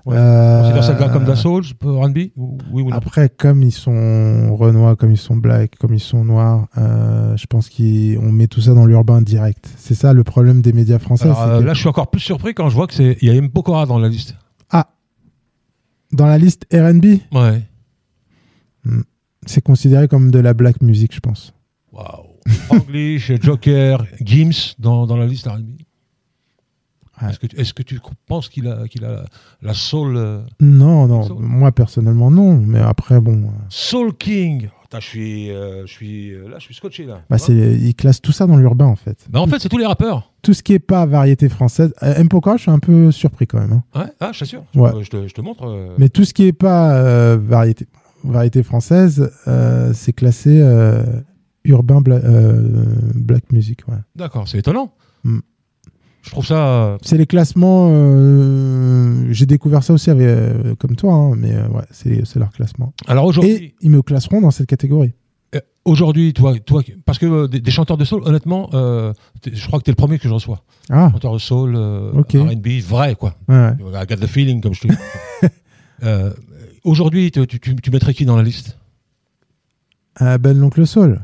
Ouais. Euh, considère ça comme Da Soul, R&B ou- Oui ou non? Après, comme ils sont renois, comme ils sont blacks, comme ils sont noirs, euh, je pense qu'on met tout ça dans l'urbain direct. C'est ça le problème des médias français. Alors, euh, Là, je suis encore plus surpris quand je vois que c'est il y a M. Pokora dans la liste. Dans la liste RB, Ouais. C'est considéré comme de la black music, je pense. Waouh. English, Joker, Gims dans, dans la liste R&B. Ouais. Est-ce que, tu- est-ce que tu penses qu'il a, qu'il a la soul, euh, Non, non, Soul? moi personnellement, non. Mais après, bon, euh, soul king je suis, euh, je suis, là, je suis scotché là. bah, c'est, ils classent tout ça dans l'urbain, en fait. Bah, en fait, c'est tous les rappeurs. Tout ce qui est pas variété française. M. Pokora, je suis un peu surpris quand même. hein. Ouais, ah, je t'assure. Ouais. Je, te, je te montre. Mais tout ce qui est pas variété, variété française, euh, c'est classé euh, urbain bla- euh, black music. Ouais. D'accord, c'est étonnant. Hmm. Je trouve ça. C'est les classements. J'ai découvert ça aussi avec, comme toi, hein, mais ouais, c'est leur classement. Alors aujourd'hui, Et ils me classeront dans cette catégorie. aujourd'hui, toi, toi, parce que euh, des, des chanteurs de soul, honnêtement, euh, je crois que tu es le premier que je reçois. Ah, Chanteur de soul, euh. R&B, vrai quoi. ouais. I got the feeling, comme je te dis. [laughs] Aujourd'hui, tu, tu- tu- tu mettrais qui dans la liste? Ah, ben l'oncle Soul.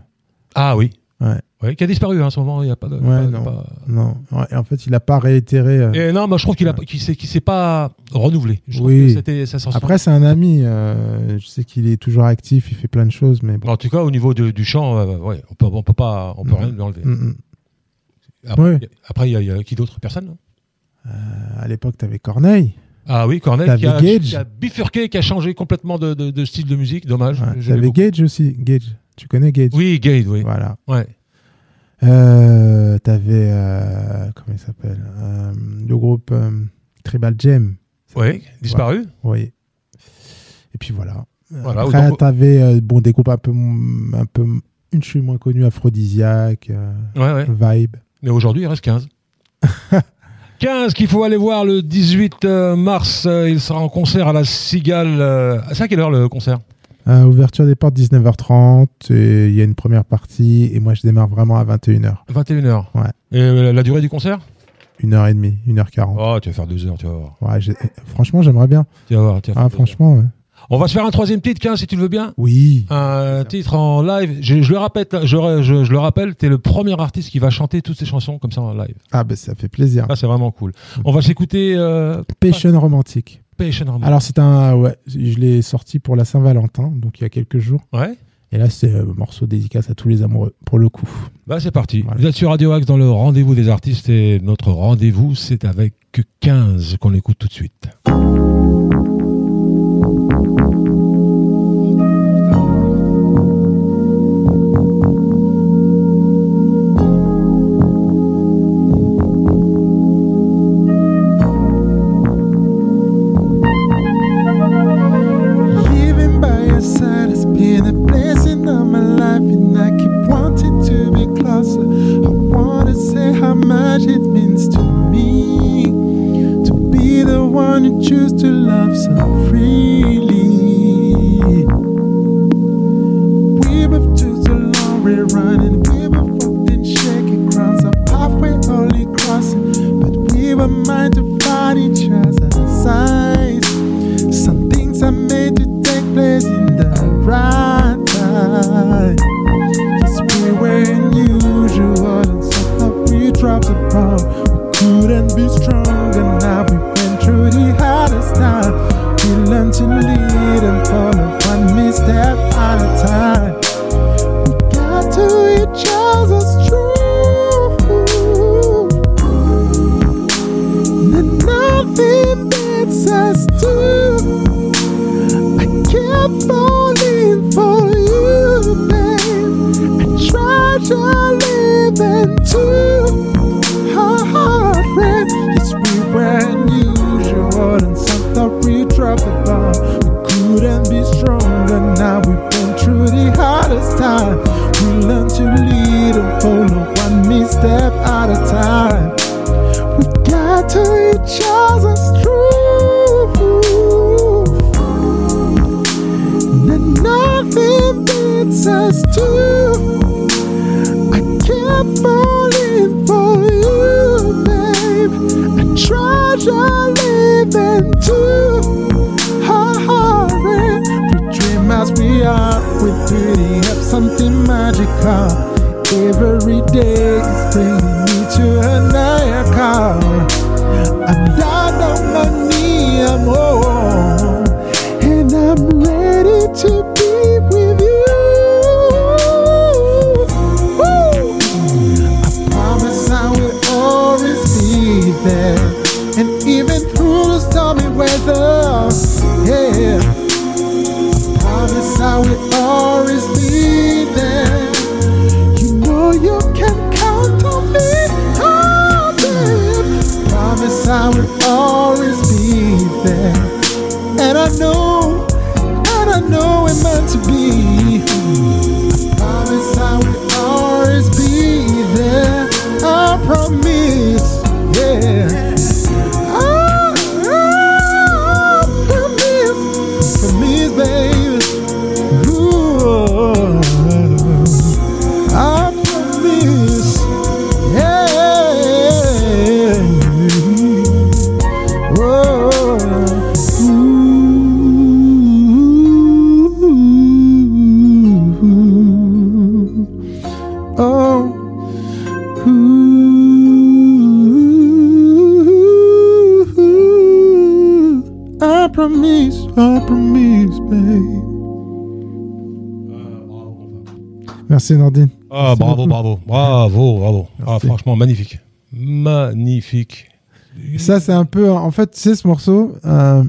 Ah oui. Ouais. qui a disparu hein, en ce moment. Il a pas de. Ouais, pas- non. pas- Non, Ouais, et en fait, il a pas réitéré. euh. Et non, moi je trouve qu'il qu'il s'est, pas renouvelé. Je Oui. que ça Après, c'est un ami. euh, je sais qu'il est toujours actif, il fait plein de choses, mais bon. En tout cas, au niveau de- du chant, euh, ouais, on peut, on peut pas, on peut rien lui enlever. Après, Ouais. il y a- y, y qui d'autre? Personne non? À l'époque, tu avais Corneille. Ah oui, Cornell qui a, Gage. qui a bifurqué, qui a changé complètement de, de- de style de musique. Dommage. Ouais, T'avais. Gage aussi. Gage. Tu connais Gage? Oui, Gage, oui. Voilà. Ouais. Euh, T'avais. euh, comment il s'appelle? Euh, Le groupe Tribal Jam. Ouais, disparu. Oui. Et puis voilà. Voilà, Après, t'avais bon, des groupes un peu, un peu. Une cheville moins connue, Aphrodisiaque, Ouais, ouais. Vibe. Mais aujourd'hui, il reste 15. [laughs] 15 qu'il faut aller voir le 18 euh, mars. euh, il sera en concert à la Cigale. euh, C'est à quelle heure le concert? Euh, ouverture des portes 19h30. et Il y a une première partie. Et moi, je démarre vraiment à 21h. 21h. Ouais. Et euh, la durée du concert? 1h30, 1h40. Oh, tu vas faire 2 heures, tu vas voir. Ouais, j'ai- franchement, j'aimerais bien. Tu vas voir, tu vas faire Ah, deux heures. franchement, ouais. On va se faire un troisième titre, 15, si tu le veux bien. Oui. Un titre en live. Je, je le rappelle, je, je- je le rappelle, t'es le premier artiste qui va chanter toutes ces chansons comme ça en live. Ah, ben ça fait plaisir. Ça, c'est vraiment cool. On va s'écouter euh, Passion romantique. Patient Harmony. Alors, c'est un. Ouais, je l'ai sorti pour la Saint-Valentin, donc il y a quelques jours. Ouais. Et là, c'est un morceau dédicace à tous les amoureux, pour le coup. Bah, c'est parti. Voilà. Vous êtes sur Radio Axe dans le rendez-vous des artistes et notre rendez-vous, c'est avec 15 qu'on écoute tout de suite. free. Merci Nordine. Ah, Merci bravo, beaucoup. bravo, bravo, bravo. Ah, franchement, magnifique. Magnifique. Ça, c'est un peu. En fait, tu sais, ce morceau, euh,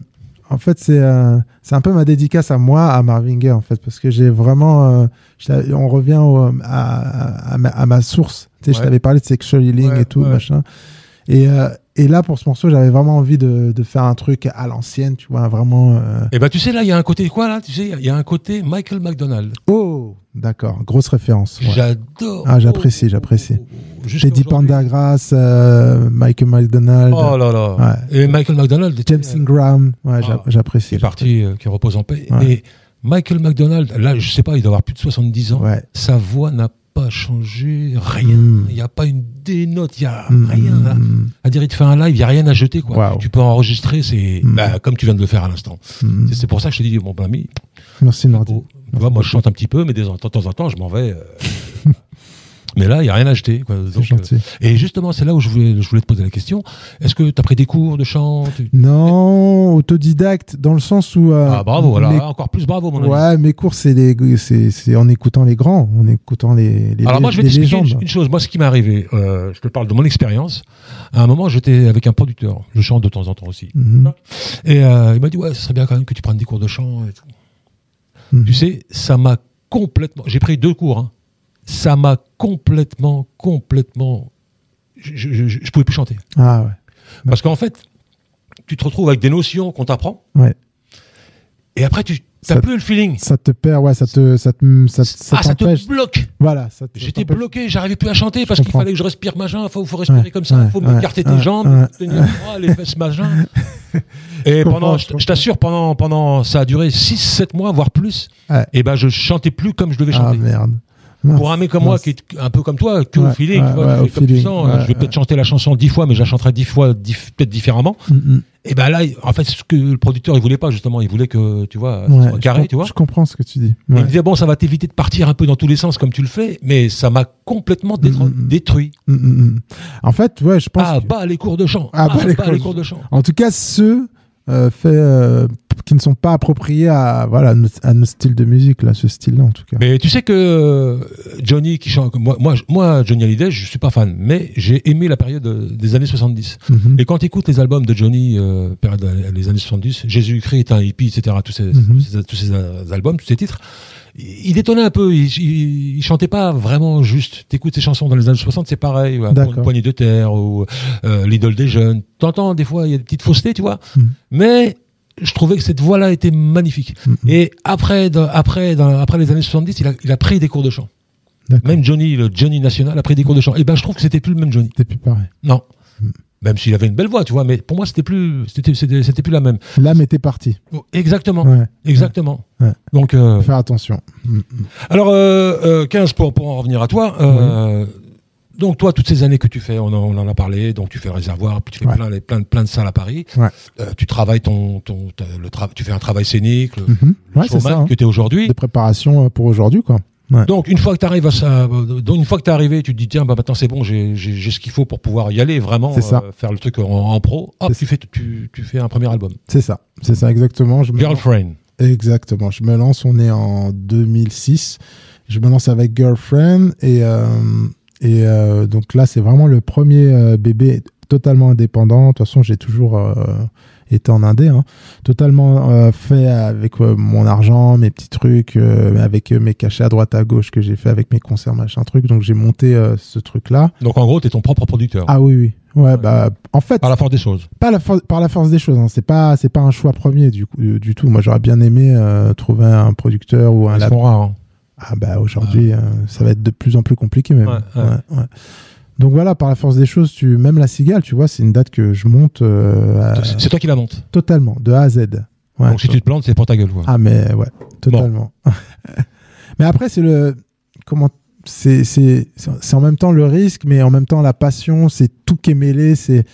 en fait, c'est euh, c'est un peu ma dédicace à moi, à Marvin Gaye, en fait, parce que j'ai vraiment. euh, on revient au- à, à, ma, à ma source. Tu sais, je t'avais parlé de sexual healing Ouais, et tout, ouais. machin. Et, et là, pour ce morceau, j'avais vraiment envie de, de faire un truc à l'ancienne, tu vois, vraiment. euh, Et ben, tu sais, là, il y a un côté quoi, là Tu sais, il y a un côté Michael McDonald. Oh, d'accord, grosse référence. ouais. J'adore. Ah, j'apprécie, j'apprécie. Jusqu'à Teddy aujourd'hui. Pendergrass, euh, Michael McDonald, Oh là là. Ouais. Et Michael McDonald James Ingram, ouais, Ah, j'apprécie. qui est parti, euh, qui repose en paix. Ouais. Mais Michael McDonald, là, je sais pas, il doit avoir plus de 70 ans. Ouais. Sa voix n'a pas changé, rien. Mm. Il n'y a pas une dénote, il n'y a Mm, rien. À dire, il te fait un live, il n'y a rien à jeter. Quoi. Tu peux enregistrer, c'est Mm. bah, comme tu viens de le faire à l'instant. C'est- pour ça que je te dis, bon, ben, ami, Merci Nordine. oh, moi, je chante un petit peu, mais de temps de temps en temps, je m'en vais. euh, [laughs] mais là, il n'y a rien à jeter. Quoi. C'est Donc, gentil. euh, et justement, c'est là où je voulais, je voulais te poser la question. Est-ce que tu as pris des cours de chant tu- Non, autodidacte, dans le sens où. euh, Ah, bravo, voilà, mes- encore plus bravo, mon ami. Ouais, mes cours, c'est les- en écoutant les grands, en écoutant les, les, Alors moi, je vais les t'expliquer une, une chose. Moi, ce qui m'est arrivé, euh, je te parle de mon expérience. À un moment, j'étais avec un producteur. Je chante de temps en temps aussi. Mhm. Et il m'a dit, ouais, ce serait bien quand même que tu prennes des cours de chant et tout. Mhm. Tu sais, ça m'a complètement... J'ai pris deux cours. hein. Ça m'a complètement, complètement... Je, je, je, je pouvais plus chanter. Ah ouais. Parce qu'en fait, tu te retrouves avec des notions qu'on t'apprend. Ouais. Et après, tu n'as plus le feeling. Ça te perd, ouais, ça te, ça te, ça, ça ah, ça te bloque. Voilà, te- J'étais bloqué, j'arrais plus à chanter parce qu'il fallait que je respire machin, faut, faut respirer Ouais, comme ça, ouais, faut ouais, m'écarter tes ouais, jambes, ouais. tenir droit, les fesses machin. [laughs] Et comprends, pendant, je je, je t'assure, pendant, pendant, ça a duré 6-7 mois, voire plus. Et ben, je chantais plus comme je devais Ah chanter. merde. Pour un mec comme moi, qui est un peu comme toi, que au Ouais, feeling, ouais, tu vois, ouais, au feeling, je vais peut-être chanter la chanson dix fois, mais je la chanterai dix fois, peut-être différemment. Mm, mm. Et ben là, en fait, ce que le producteur, il voulait pas, justement, il voulait que, tu vois, soit carré, tu vois. Je comprends ce que tu dis. Il me disait, bon, ça va t'éviter de partir un peu dans tous les sens comme tu le fais, mais ça m'a complètement Mm, mm. détruit. Mm. En fait, ouais, je pense. Ah, que- bah les cours de chant. Ah, Ah, bah, les bah, cours les de- cours de chant. En tout cas, ceux euh, faits euh, qui ne sont pas appropriés à voilà à nos, styles de musique là, ce style-là en tout cas. Mais tu sais que euh, Johnny qui chante, moi, moi, moi, Johnny Hallyday, je suis pas fan, mais j'ai aimé la période euh, des années 70. Mhm. Et quand tu écoutes les albums de Johnny, euh, période les années 70, Jésus-Christ est un hippie, etc., tous ces, Mhm. tous ces, tous ces, albums, tous ces titres, il détonnait un peu, il, il, il chantait pas vraiment juste. T'écoutes ses chansons dans les années 60, c'est pareil, ouais. Une poignée de terre ou euh, l'idole des jeunes. T'entends des fois, il y a des petites faussetés, tu vois, Mhm. mais je trouvais que cette voix-là était magnifique. Mhm. Et après, dans- après, dans- après les années 70, il a, il a pris des cours de chant. Même Johnny, le Johnny national, a pris des cours de chant. Et ben, je trouve que c'était plus le même Johnny. C'était plus pareil. Non. Mm. Même s'il avait une belle voix, tu vois, mais pour moi, c'était plus, c'était, c'était, c'était plus la même. L'âme était partie. Oh, Exactement. Ouais. Exactement. Ouais. Donc, euh, faire attention. Mhm. alors, euh, euh, 15 pour, pour en revenir à toi. euh, Donc, toi, toutes ces années que tu fais, on en, on en a parlé, donc tu fais réservoir, puis tu fais Ouais. plein, les- plein, de- plein de salles à Paris. Ouais. Euh, tu travailles ton, ton, le tra- tu fais un travail scénique, le, Mhm. le c'est ça. hein. que tu es aujourd'hui. De préparation euh, pour aujourd'hui quoi. Donc une fois que tu arrives à ça, donc une fois que tu arrivé, tu te dis tiens bah maintenant c'est bon, j'ai ce qu'il faut pour pouvoir y aller vraiment ça. euh, faire le truc en, en pro. Hop, C'est tu fais tu, tu fais un premier album. C'est ça. C'est ça exactement. Je Girlfriend. Exactement. Je me lance, on est en 2006. Je me lance avec Girlfriend et, euh, et euh, donc là, c'est vraiment le premier bébé totalement indépendant. De toute façon, j'ai toujours été en indé, hein. totalement euh, fait avec euh, mon argent, mes petits trucs, euh, avec mes cachets à droite à gauche que j'ai fait avec mes concerts, machin truc. Donc j'ai monté ce truc-là. Donc en gros, tu es ton propre producteur. Ah oui, oui. Ouais, bah, en fait, Par la force des choses. pas la for- par la force des choses. Hein. C'est pas, c'est pas un choix premier du, coup, du tout. Moi, j'aurais bien aimé euh, trouver un producteur ou un Ils sont rares. hein. Ah bah aujourd'hui, euh, ça va être de plus en plus compliqué même. Ouais. Ouais, ouais. Donc voilà, par la force des choses, tu même la cigale, tu vois, c'est une date que je monte euh, C'est- toi qui la monte. totalement, de A à Z. Ouais, Donc si tu te plantes, c'est pour ta gueule. quoi. Ah mais ouais, totalement. [laughs] mais après c'est le comment c'est c'est c'est en même temps le risque, mais en même temps la passion, c'est tout qui est mêlé, c'est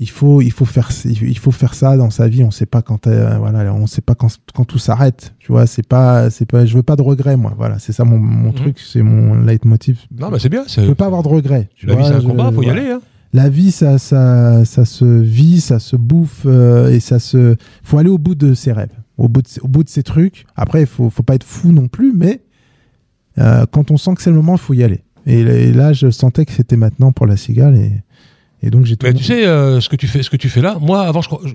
il faut il faut faire il faut faire ça dans sa vie on sait pas quand euh, voilà on sait pas quand, quand tout s'arrête tu vois c'est pas c'est pas je veux pas de regrets moi voilà c'est ça mon, mon Mhm. truc c'est mon leitmotiv Non, mais c'est bien. je veux pas avoir de regrets tu La vie, c'est un je- combat, faut y aller. Hein. la vie ça ça ça se vit ça se bouffe euh, et ça se faut aller au bout de ses rêves au bout de, ses- au bout de ses trucs après il faut faut pas être fou non plus mais euh, quand on sent que c'est le moment il faut y aller et, et là je sentais que c'était maintenant pour la cigale et et donc j'ai Mais tu sais euh, ce que tu fais, ce que tu fais là. Moi, avant, je, je,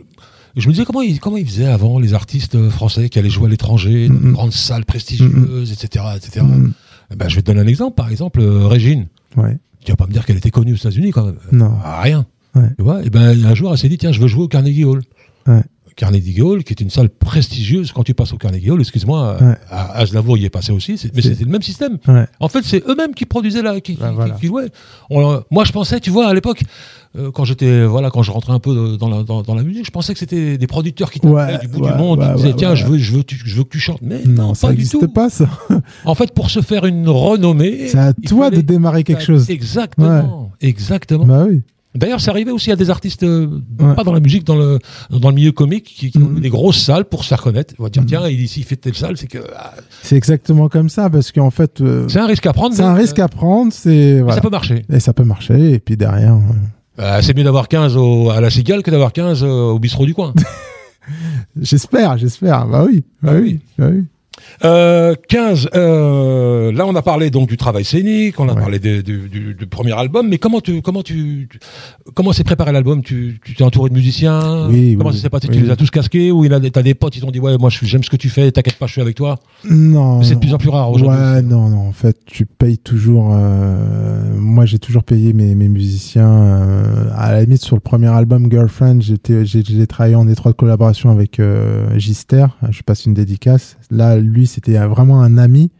je me disais comment ils, comment ils faisaient avant les artistes euh, français qui allaient jouer à l'étranger, dans Mhm. de grandes salles prestigieuses, etc., etc. Mm, Eh Ben, je vais te donner un exemple. Par exemple, euh, Régine. ouais Tu vas pas me dire qu'elle était connue aux États-Unis quand même. non Ah, rien. Ouais. Tu vois? Et ben un jour, elle s'est dit tiens, je veux jouer au Carnegie Hall. Ouais. Carnegie Hall, qui est une salle prestigieuse. Quand tu passes au Carnegie Hall, excuse-moi, Ouais. à Aznavour y est passé aussi. Mais c'était le même système. ouais En fait, c'est eux-mêmes qui produisaient là, qui, qui- voilà. qui jouaient. On- moi, je pensais, tu vois, à l'époque, euh, quand j'étais, voilà, quand je rentrais un peu dans la, dans, dans la musique, je pensais que c'était des producteurs qui t'appelaient du bout du monde, qui disaient, tiens, je veux, je veux, tu- je veux que tu chantes. Mais non, non ça pas du n'existe tout. pas ça En fait, pour se faire une renommée, c'est à toi fallait- de démarrer quelque chose Exactement, exactement. bah oui D'ailleurs, c'est arrivé aussi à des artistes, euh, Ouais. pas dans la musique, dans le, dans le milieu comique, qui, qui ont eu des grosses salles pour se faire connaître. On va dire, Mhm. tiens, il, ici, il fait telle salle, c'est que ah, c'est exactement comme ça parce qu'en fait euh, c'est un risque à prendre. c'est un mais, risque euh, à prendre c'est mais voilà. Ça peut marcher. et ça peut marcher et puis derrière euh, Euh, c'est mieux d'avoir 15 au- à la cigale que d'avoir 15 euh, au bistrot du coin. [laughs] J'espère, j'espère. Bah oui, bah Ah oui, bah oui. Euh, 15, euh, là on a parlé donc du travail scénique, on a Ouais. parlé de- du, du- du premier album, mais comment tu comment tu, tu- comment s'est préparé l'album? Tu t'es entouré de musiciens? Oui, Comment oui, ça s'est passé? Oui. Tu les as tous casqués ou il a t'as des potes qui t'ont dit ouais moi j'aime ce que tu fais, t'inquiète pas je suis avec toi? Non. C'est de plus en plus rare aujourd'hui. Ouais, non, non. En fait, tu payes toujours. euh, Moi, j'ai toujours payé mes, mes musiciens. euh, À la limite, sur le premier album Girlfriend, j'étais, j'ai, travaillé en étroite collaboration avec euh, Gister. Je passe une dédicace. Là, lui, c'était vraiment un ami.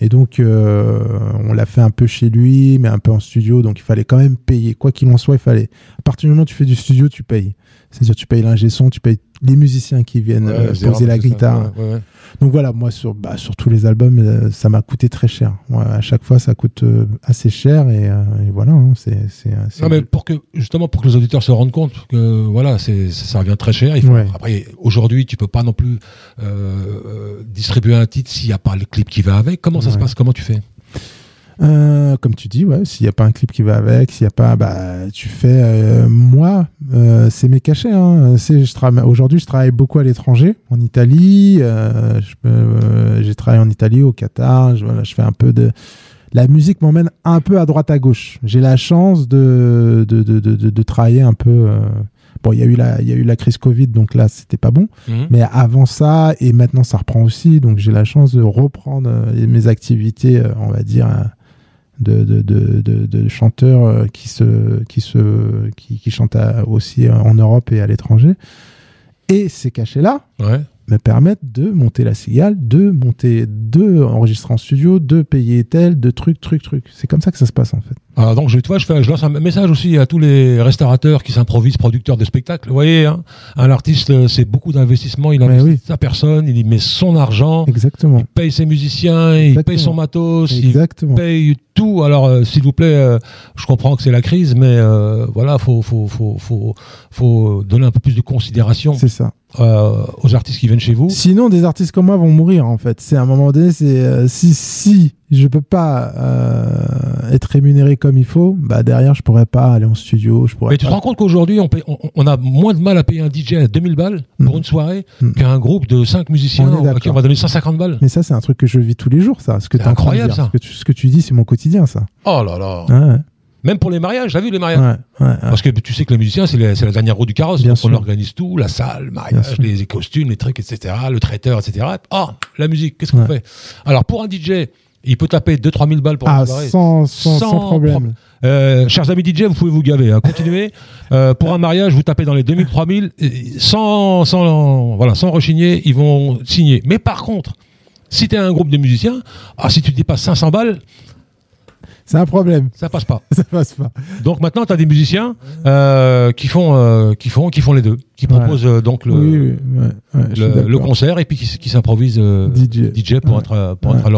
Et donc, euh, on l'a fait un peu chez lui, mais un peu en studio. Donc, il fallait quand même payer. Quoi qu'il en soit, il fallait. À partir du moment où tu fais du studio, tu payes. C'est-à-dire, tu payes l'ingé son, tu payes les musiciens qui viennent euh, Ouais, poser la ça. guitare. Ouais, ouais, ouais. Donc voilà, moi sur, bah, sur tous les albums, euh, ça m'a coûté très cher. À chaque fois, ça coûte euh, assez cher et, euh, et voilà. hein, c'est, c'est, Non mais pour que justement pour que les auditeurs se rendent compte que voilà c'est ça revient très cher. Il faut, Ouais. Après aujourd'hui tu peux pas non plus distribuer un titre s'il n'y a pas le clip qui va avec. Comment ça se passe? Comment tu fais? Euh, comme tu dis, ouais, s'il n'y a pas un clip qui va avec, s'il n'y a pas, bah, tu fais. euh, moi, euh, c'est mes cachets. Hein. C'est- je travaille- Aujourd'hui, je travaille beaucoup à l'étranger, en Italie. euh, euh, J'ai travaillé en Italie, au Qatar. Je, voilà, je fais un peu de. La musique m'emmène un peu à droite à gauche. J'ai la chance de, de, de, de, de- travailler un peu. Bon, il y, a eu la- il y a eu la crise Covid, donc là, c'était pas bon. Mhm. Mais avant ça, et maintenant ça reprend aussi, donc j'ai la chance de reprendre mes activités, on va dire, de, de, de, de, de chanteur euh, qui, se, qui, se, qui, qui chante à- aussi en Europe et à l'étranger. Et ces cachets-là. Me permettent de monter la cigale, de monter, de enregistrer en studio, de payer tel, de trucs, trucs, trucs. C'est comme ça que ça se passe en fait. Alors donc, je, tu vois, je, fais, je lance un message aussi à tous les restaurateurs qui s'improvisent producteurs de spectacles. Vous voyez, hein, un artiste, euh, c'est beaucoup d'investissement. Il investit oui. sa personne, il y met son argent, Exactement. il paye ses musiciens, il paye son matos, il paye tout. Alors, euh, s'il vous plaît, euh, je comprends que c'est la crise, mais euh, voilà, faut, faut, faut, faut, faut donner un peu plus de considération C'est ça. Euh, aux artistes qui viennent chez vous. Sinon, des artistes comme moi vont mourir en fait. C'est à un moment donné, c'est euh, si si je peux pas euh, être rémunéré comme il faut, bah derrière je pourrais pas aller en studio, je pourrais. Mais tu te rends compte qu'aujourd'hui, on, paye- on, on a moins de mal à payer un DJ à 2000 balles pour Mm. une soirée Mm. qu'un groupe de 5 musiciens On à qui on va donner 150 balles. Mais ça, c'est un truc que je vis tous les jours, ça. Ce que C'est incroyable, dire. ça. Ce que, tu, ce que tu dis, c'est mon quotidien, ça. Oh là là. Ouais, Même pour les mariages, t'as vu les mariages ouais, ouais, ouais. Parce que tu sais que les musiciens, c'est la, la dernière roue du carrosse. Bien donc on organise tout, la salle, le mariage, les costumes, les trucs, etc., le traiteur, etc. Ah, la musique, qu'est-ce qu'on fait? Alors pour un DJ, il peut taper 2-3 000 balles pour Ah, soirée. sans, sans, problème. Euh, chers amis DJ, vous pouvez vous gaver. hein. Continuez. [laughs] Euh, pour un mariage, vous tapez dans les 2000, 3000, et sans, sans, voilà, sans rechigner, ils vont signer. Mais par contre, si tu es un groupe de musiciens, ah, si tu dépasses 500 balles, C'est un problème. ça passe pas. [laughs] Ça passe pas. Donc maintenant, tu as des musiciens euh, qui, font, euh, qui, font, qui font les deux, qui Ouais. proposent euh, donc le, oui, oui, ouais, ouais, je suis le, concert et puis qui, qui s'improvisent DJ. DJ pour être, pour Ouais. être à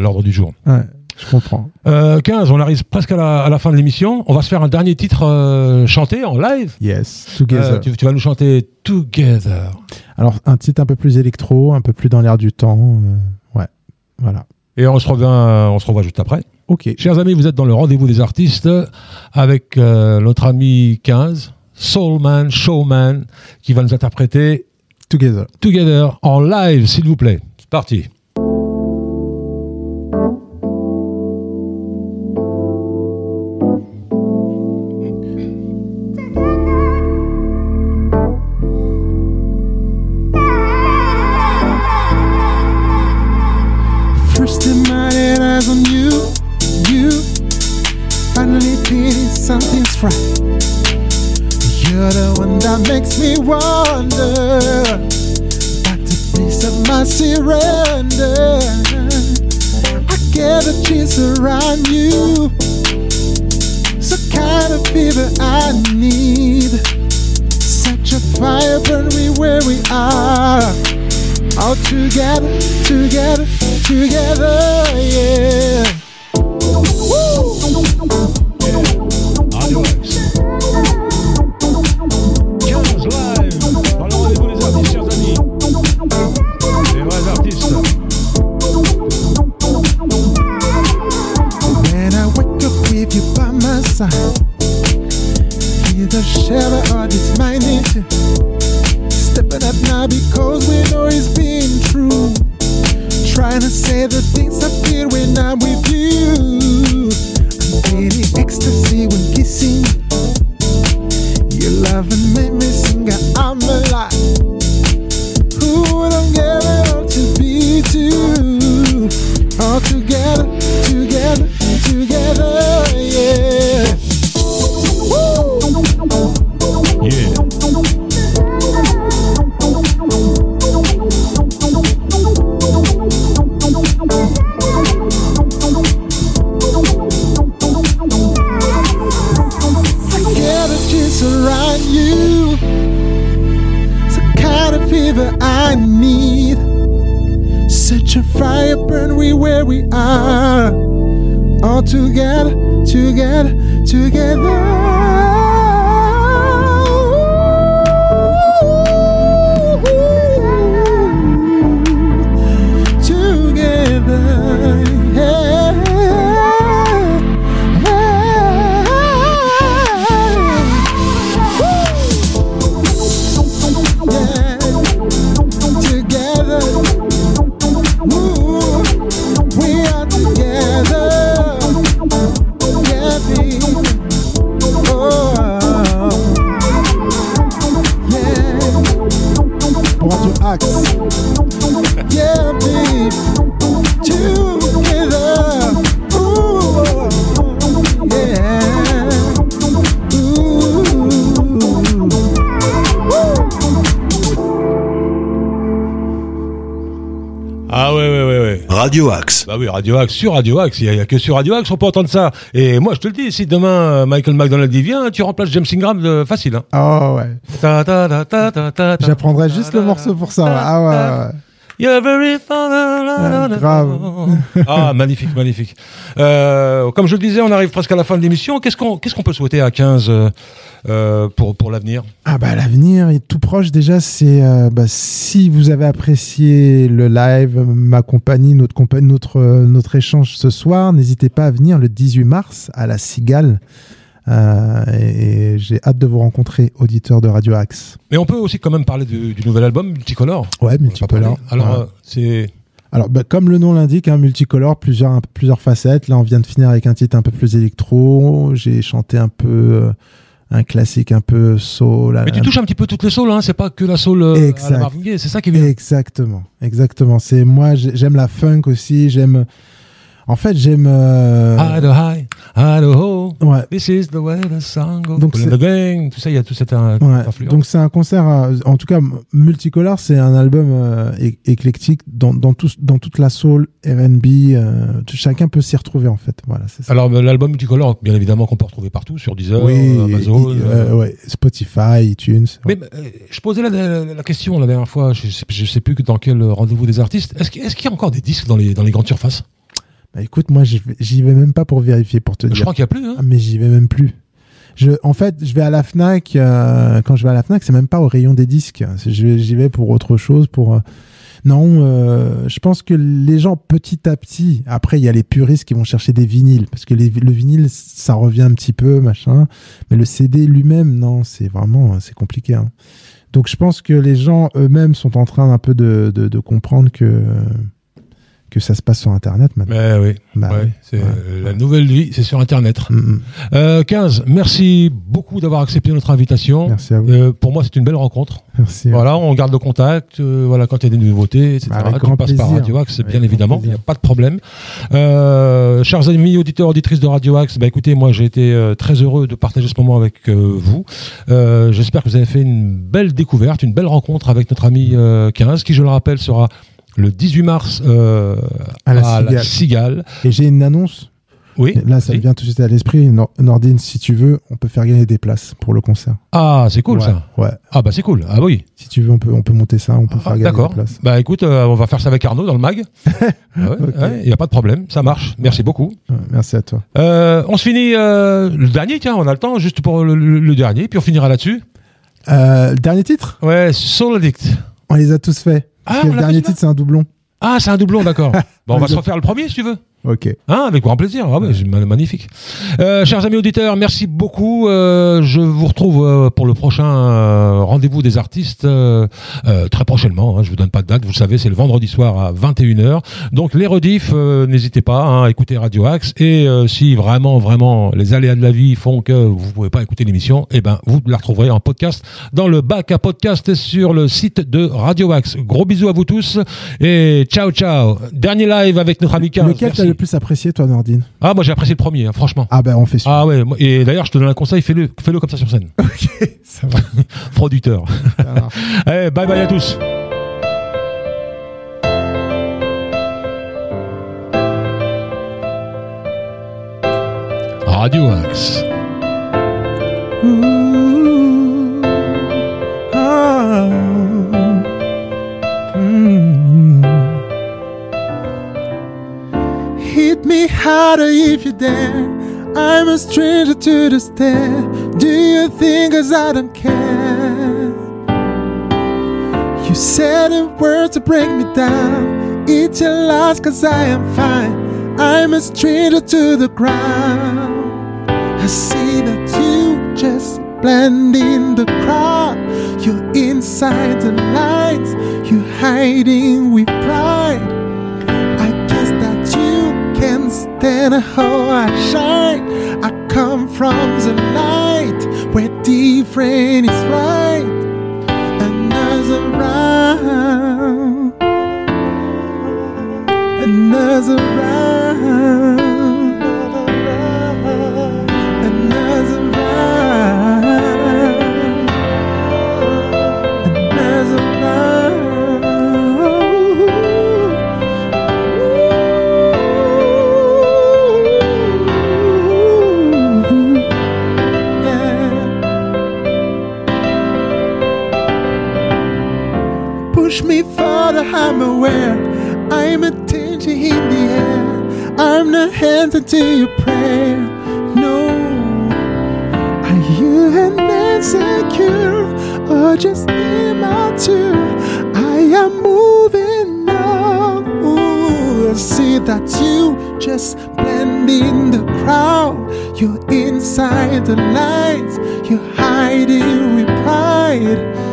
l'ordre du, jour. Je comprends. Euh, 15, on arrive presque à la, à la fin de l'émission. On va se faire un dernier titre chanté en live. Yes, together. Tu, tu vas nous chanter Together. Alors, un titre un peu plus électro, un peu plus dans l'air du temps. ouais, voilà. Et on se revient, on se revoit juste après. Ok. Chers amis, vous êtes dans le rendez-vous des artistes avec euh, notre ami 15, Soulman, Showman, qui va nous interpréter Together. Together en live, s'il vous plaît. C'est parti. Around you. It's the kind of fever I need. Such a fire burn we where we are. All together, together, together. Radio Axe. Bah oui, Radio Axe, sur Radio Axe, il n'y a, que sur Radio Axe on peut entendre ça. Et moi, je te le dis, si demain euh, Michael McDonald y vient, tu remplaces James Ingram de facile. Hein. Oh ouais. Ta, ta, ta, ta, ta, ta, ta. J'apprendrai juste le morceau pour ça. Ah ouais, ouais. You're very. Ah, grave. [laughs] Ah, magnifique, magnifique. Euh, comme je le disais, on arrive presque à la fin de l'émission. Qu'est-ce qu'on qu'est-ce qu'on peut souhaiter à 15 euh, euh, pour, pour l'avenir? Ah bah l'avenir est tout proche déjà. C'est euh, bah, si vous avez apprécié le live, ma compagnie, notre compagnie, notre notre échange ce soir, n'hésitez pas à venir le 18 mars à la Cigale. Euh, et et j'ai hâte de vous rencontrer, auditeurs de Radio Axe. Mais on peut aussi quand même parler du, du nouvel album Multicolore. Ouais, multicolore. Alors, Ouais. euh, c'est. Alors, bah, comme le nom l'indique, hein, multicolore, plusieurs, plusieurs facettes. Là, on vient de finir avec un titre un peu plus électro. J'ai chanté un peu euh, un classique, un peu soul. Mais tu un- touches un petit peu toutes les souls, hein. c'est pas que la soul euh, à Exact. la Marvin Gaye, c'est ça qui est bien. Exactement, exactement. C'est moi, j'ai- j'aime la funk aussi. J'aime. En fait, j'aime. euh, high to ho. ouais. This is the way the song goes. Donc the gang, tout ça, il y a tout cette euh, Ouais. influence. Donc c'est un concert, euh, en tout cas multicolore, c'est un album euh, éclectique dans, dans, tout, dans toute la soul, R&B, euh, chacun peut s'y retrouver en fait. Voilà, ça. Alors, l'album Multicolore, bien évidemment, qu'on peut retrouver partout, sur Deezer, oui, Amazon. ouais, Spotify, iTunes. Mais je posais la, la- la question la dernière fois, je sais, je sais plus que dans quel rendez-vous des artistes. Est-ce qu'il est-ce qu'il y a encore des disques dans les, dans les grandes surfaces? Bah, écoute, moi j'y vais- même pas pour vérifier pour te Je dire. crois qu'il n'y a plus. Hein. Ah, mais j'y vais même plus. Je, en fait, je vais à la Fnac. euh, quand je vais à la Fnac, c'est même pas au rayon des disques. Je J'y vais pour autre chose. Pour euh, non, euh, je pense que les gens petit à petit. Après, il y a les puristes qui vont chercher des vinyles parce que les- le vinyle, ça revient un petit peu, machin. Mais le CD lui-même, non, c'est vraiment, c'est compliqué. hein. Donc, je pense que les gens eux-mêmes sont en train un peu de, de, de comprendre que que ça se passe sur Internet maintenant. Mais oui, Bah, ouais, c'est ouais. la nouvelle vie, c'est sur Internet. Mm, mm. Euh, 15, merci beaucoup d'avoir accepté notre invitation. Merci à vous. Euh, pour moi, c'est une belle rencontre. Merci. Voilà, on garde le contact. euh, voilà, quand il y a des nouveautés, etc. Avec tu passes par. Radio Axe, bien évidemment. Il n'y a pas de problème. Chers amis auditeurs, auditrices de Radio Axe, bah écoutez, moi j'ai été très heureux de partager ce moment avec vous. J'espère que vous avez fait une belle découverte, une belle rencontre avec notre ami euh, 15, qui, je le rappelle, sera le 18 mars euh, À la Cigale. Cigale. Et j'ai une annonce. Oui. Là, ça me vient tout de suite à l'esprit. Nor- Nordine, si tu veux, on peut faire gagner des places pour le concert. Ah, c'est cool ouais, ça. Ouais. Ah bah c'est cool. Ah oui. Si tu veux, on peut, on peut monter ça, on peut Ah, faire gagner D'accord. des places. Bah écoute, euh, on va faire ça avec Arnaud dans le mag. [laughs] Il n'y a pas de problème, ça marche. Merci beaucoup. Merci à toi. Euh, on se finit le dernier, tiens, on a le temps juste pour le, le- le dernier, puis on finira là-dessus. Dernier titre? Ouais, Soul Addict. On les a tous faits. Parce Ah, que le dernier titre, c'est un doublon. Ah, c'est un doublon, d'accord. [laughs] bon, on va se refaire le premier si tu veux. Ok. Hein, avec grand plaisir. Ah ouais, c'est ma- magnifique. Euh, chers amis auditeurs, merci beaucoup. Euh, je vous retrouve euh, pour le prochain euh, rendez-vous des artistes euh, euh, très prochainement. Hein, je vous donne pas de date. Vous le savez, c'est le vendredi soir à 21h. Donc les rediffs, euh, n'hésitez pas hein, à écouter Radio Axe. Et euh, si vraiment, vraiment, les aléas de la vie font que vous pouvez pas écouter l'émission, eh ben vous la retrouverez en podcast dans le bac à podcast sur le site de Radio Axe. Gros bisous à vous tous et ciao ciao. Dernier live avec notre ami 15. Le plus apprécié, toi, Nordine? Ah, moi j'ai apprécié le premier, hein, franchement. Ah, ben, on fait ça. Ah ouais, moi- et d'ailleurs je te donne un conseil, fais-le, fais-le comme ça sur scène. [laughs] Ok, ça va. [laughs] Producteur. ça marche. Allez, [laughs] bye bye à tous. Radio Axe. Me harder if you dare. I'm a stranger to the stare. Do you think as I don't care? You said a word to break me down. It's your loss cause I am fine. I'm a stranger to the ground. I see that you just blend in the crowd. You're inside the lights, you're hiding with pride. Stand how I shine. I come from the light where different is right. I'm aware. I'm a danger in the air. I'm not answer to your prayer. No, are you an insecure or just immature? I am moving now. Ooh, I see that you just blend in the crowd. You're inside the lights. You're hiding with pride.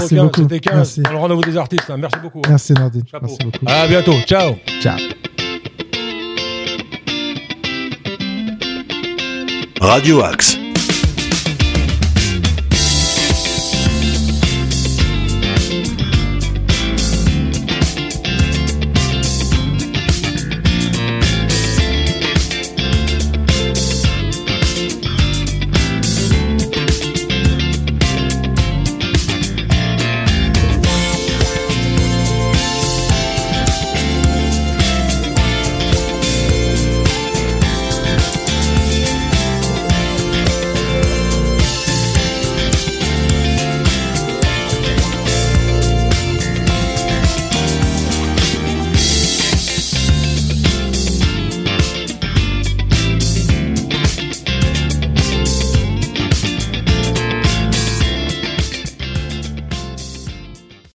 Merci 15, beaucoup. c'était 15 Merci. dans le rendez-vous des artistes. hein. Merci beaucoup. Merci Nordine. Chapeau. Merci beaucoup. À bientôt. Ciao. Ciao. Radio Axe.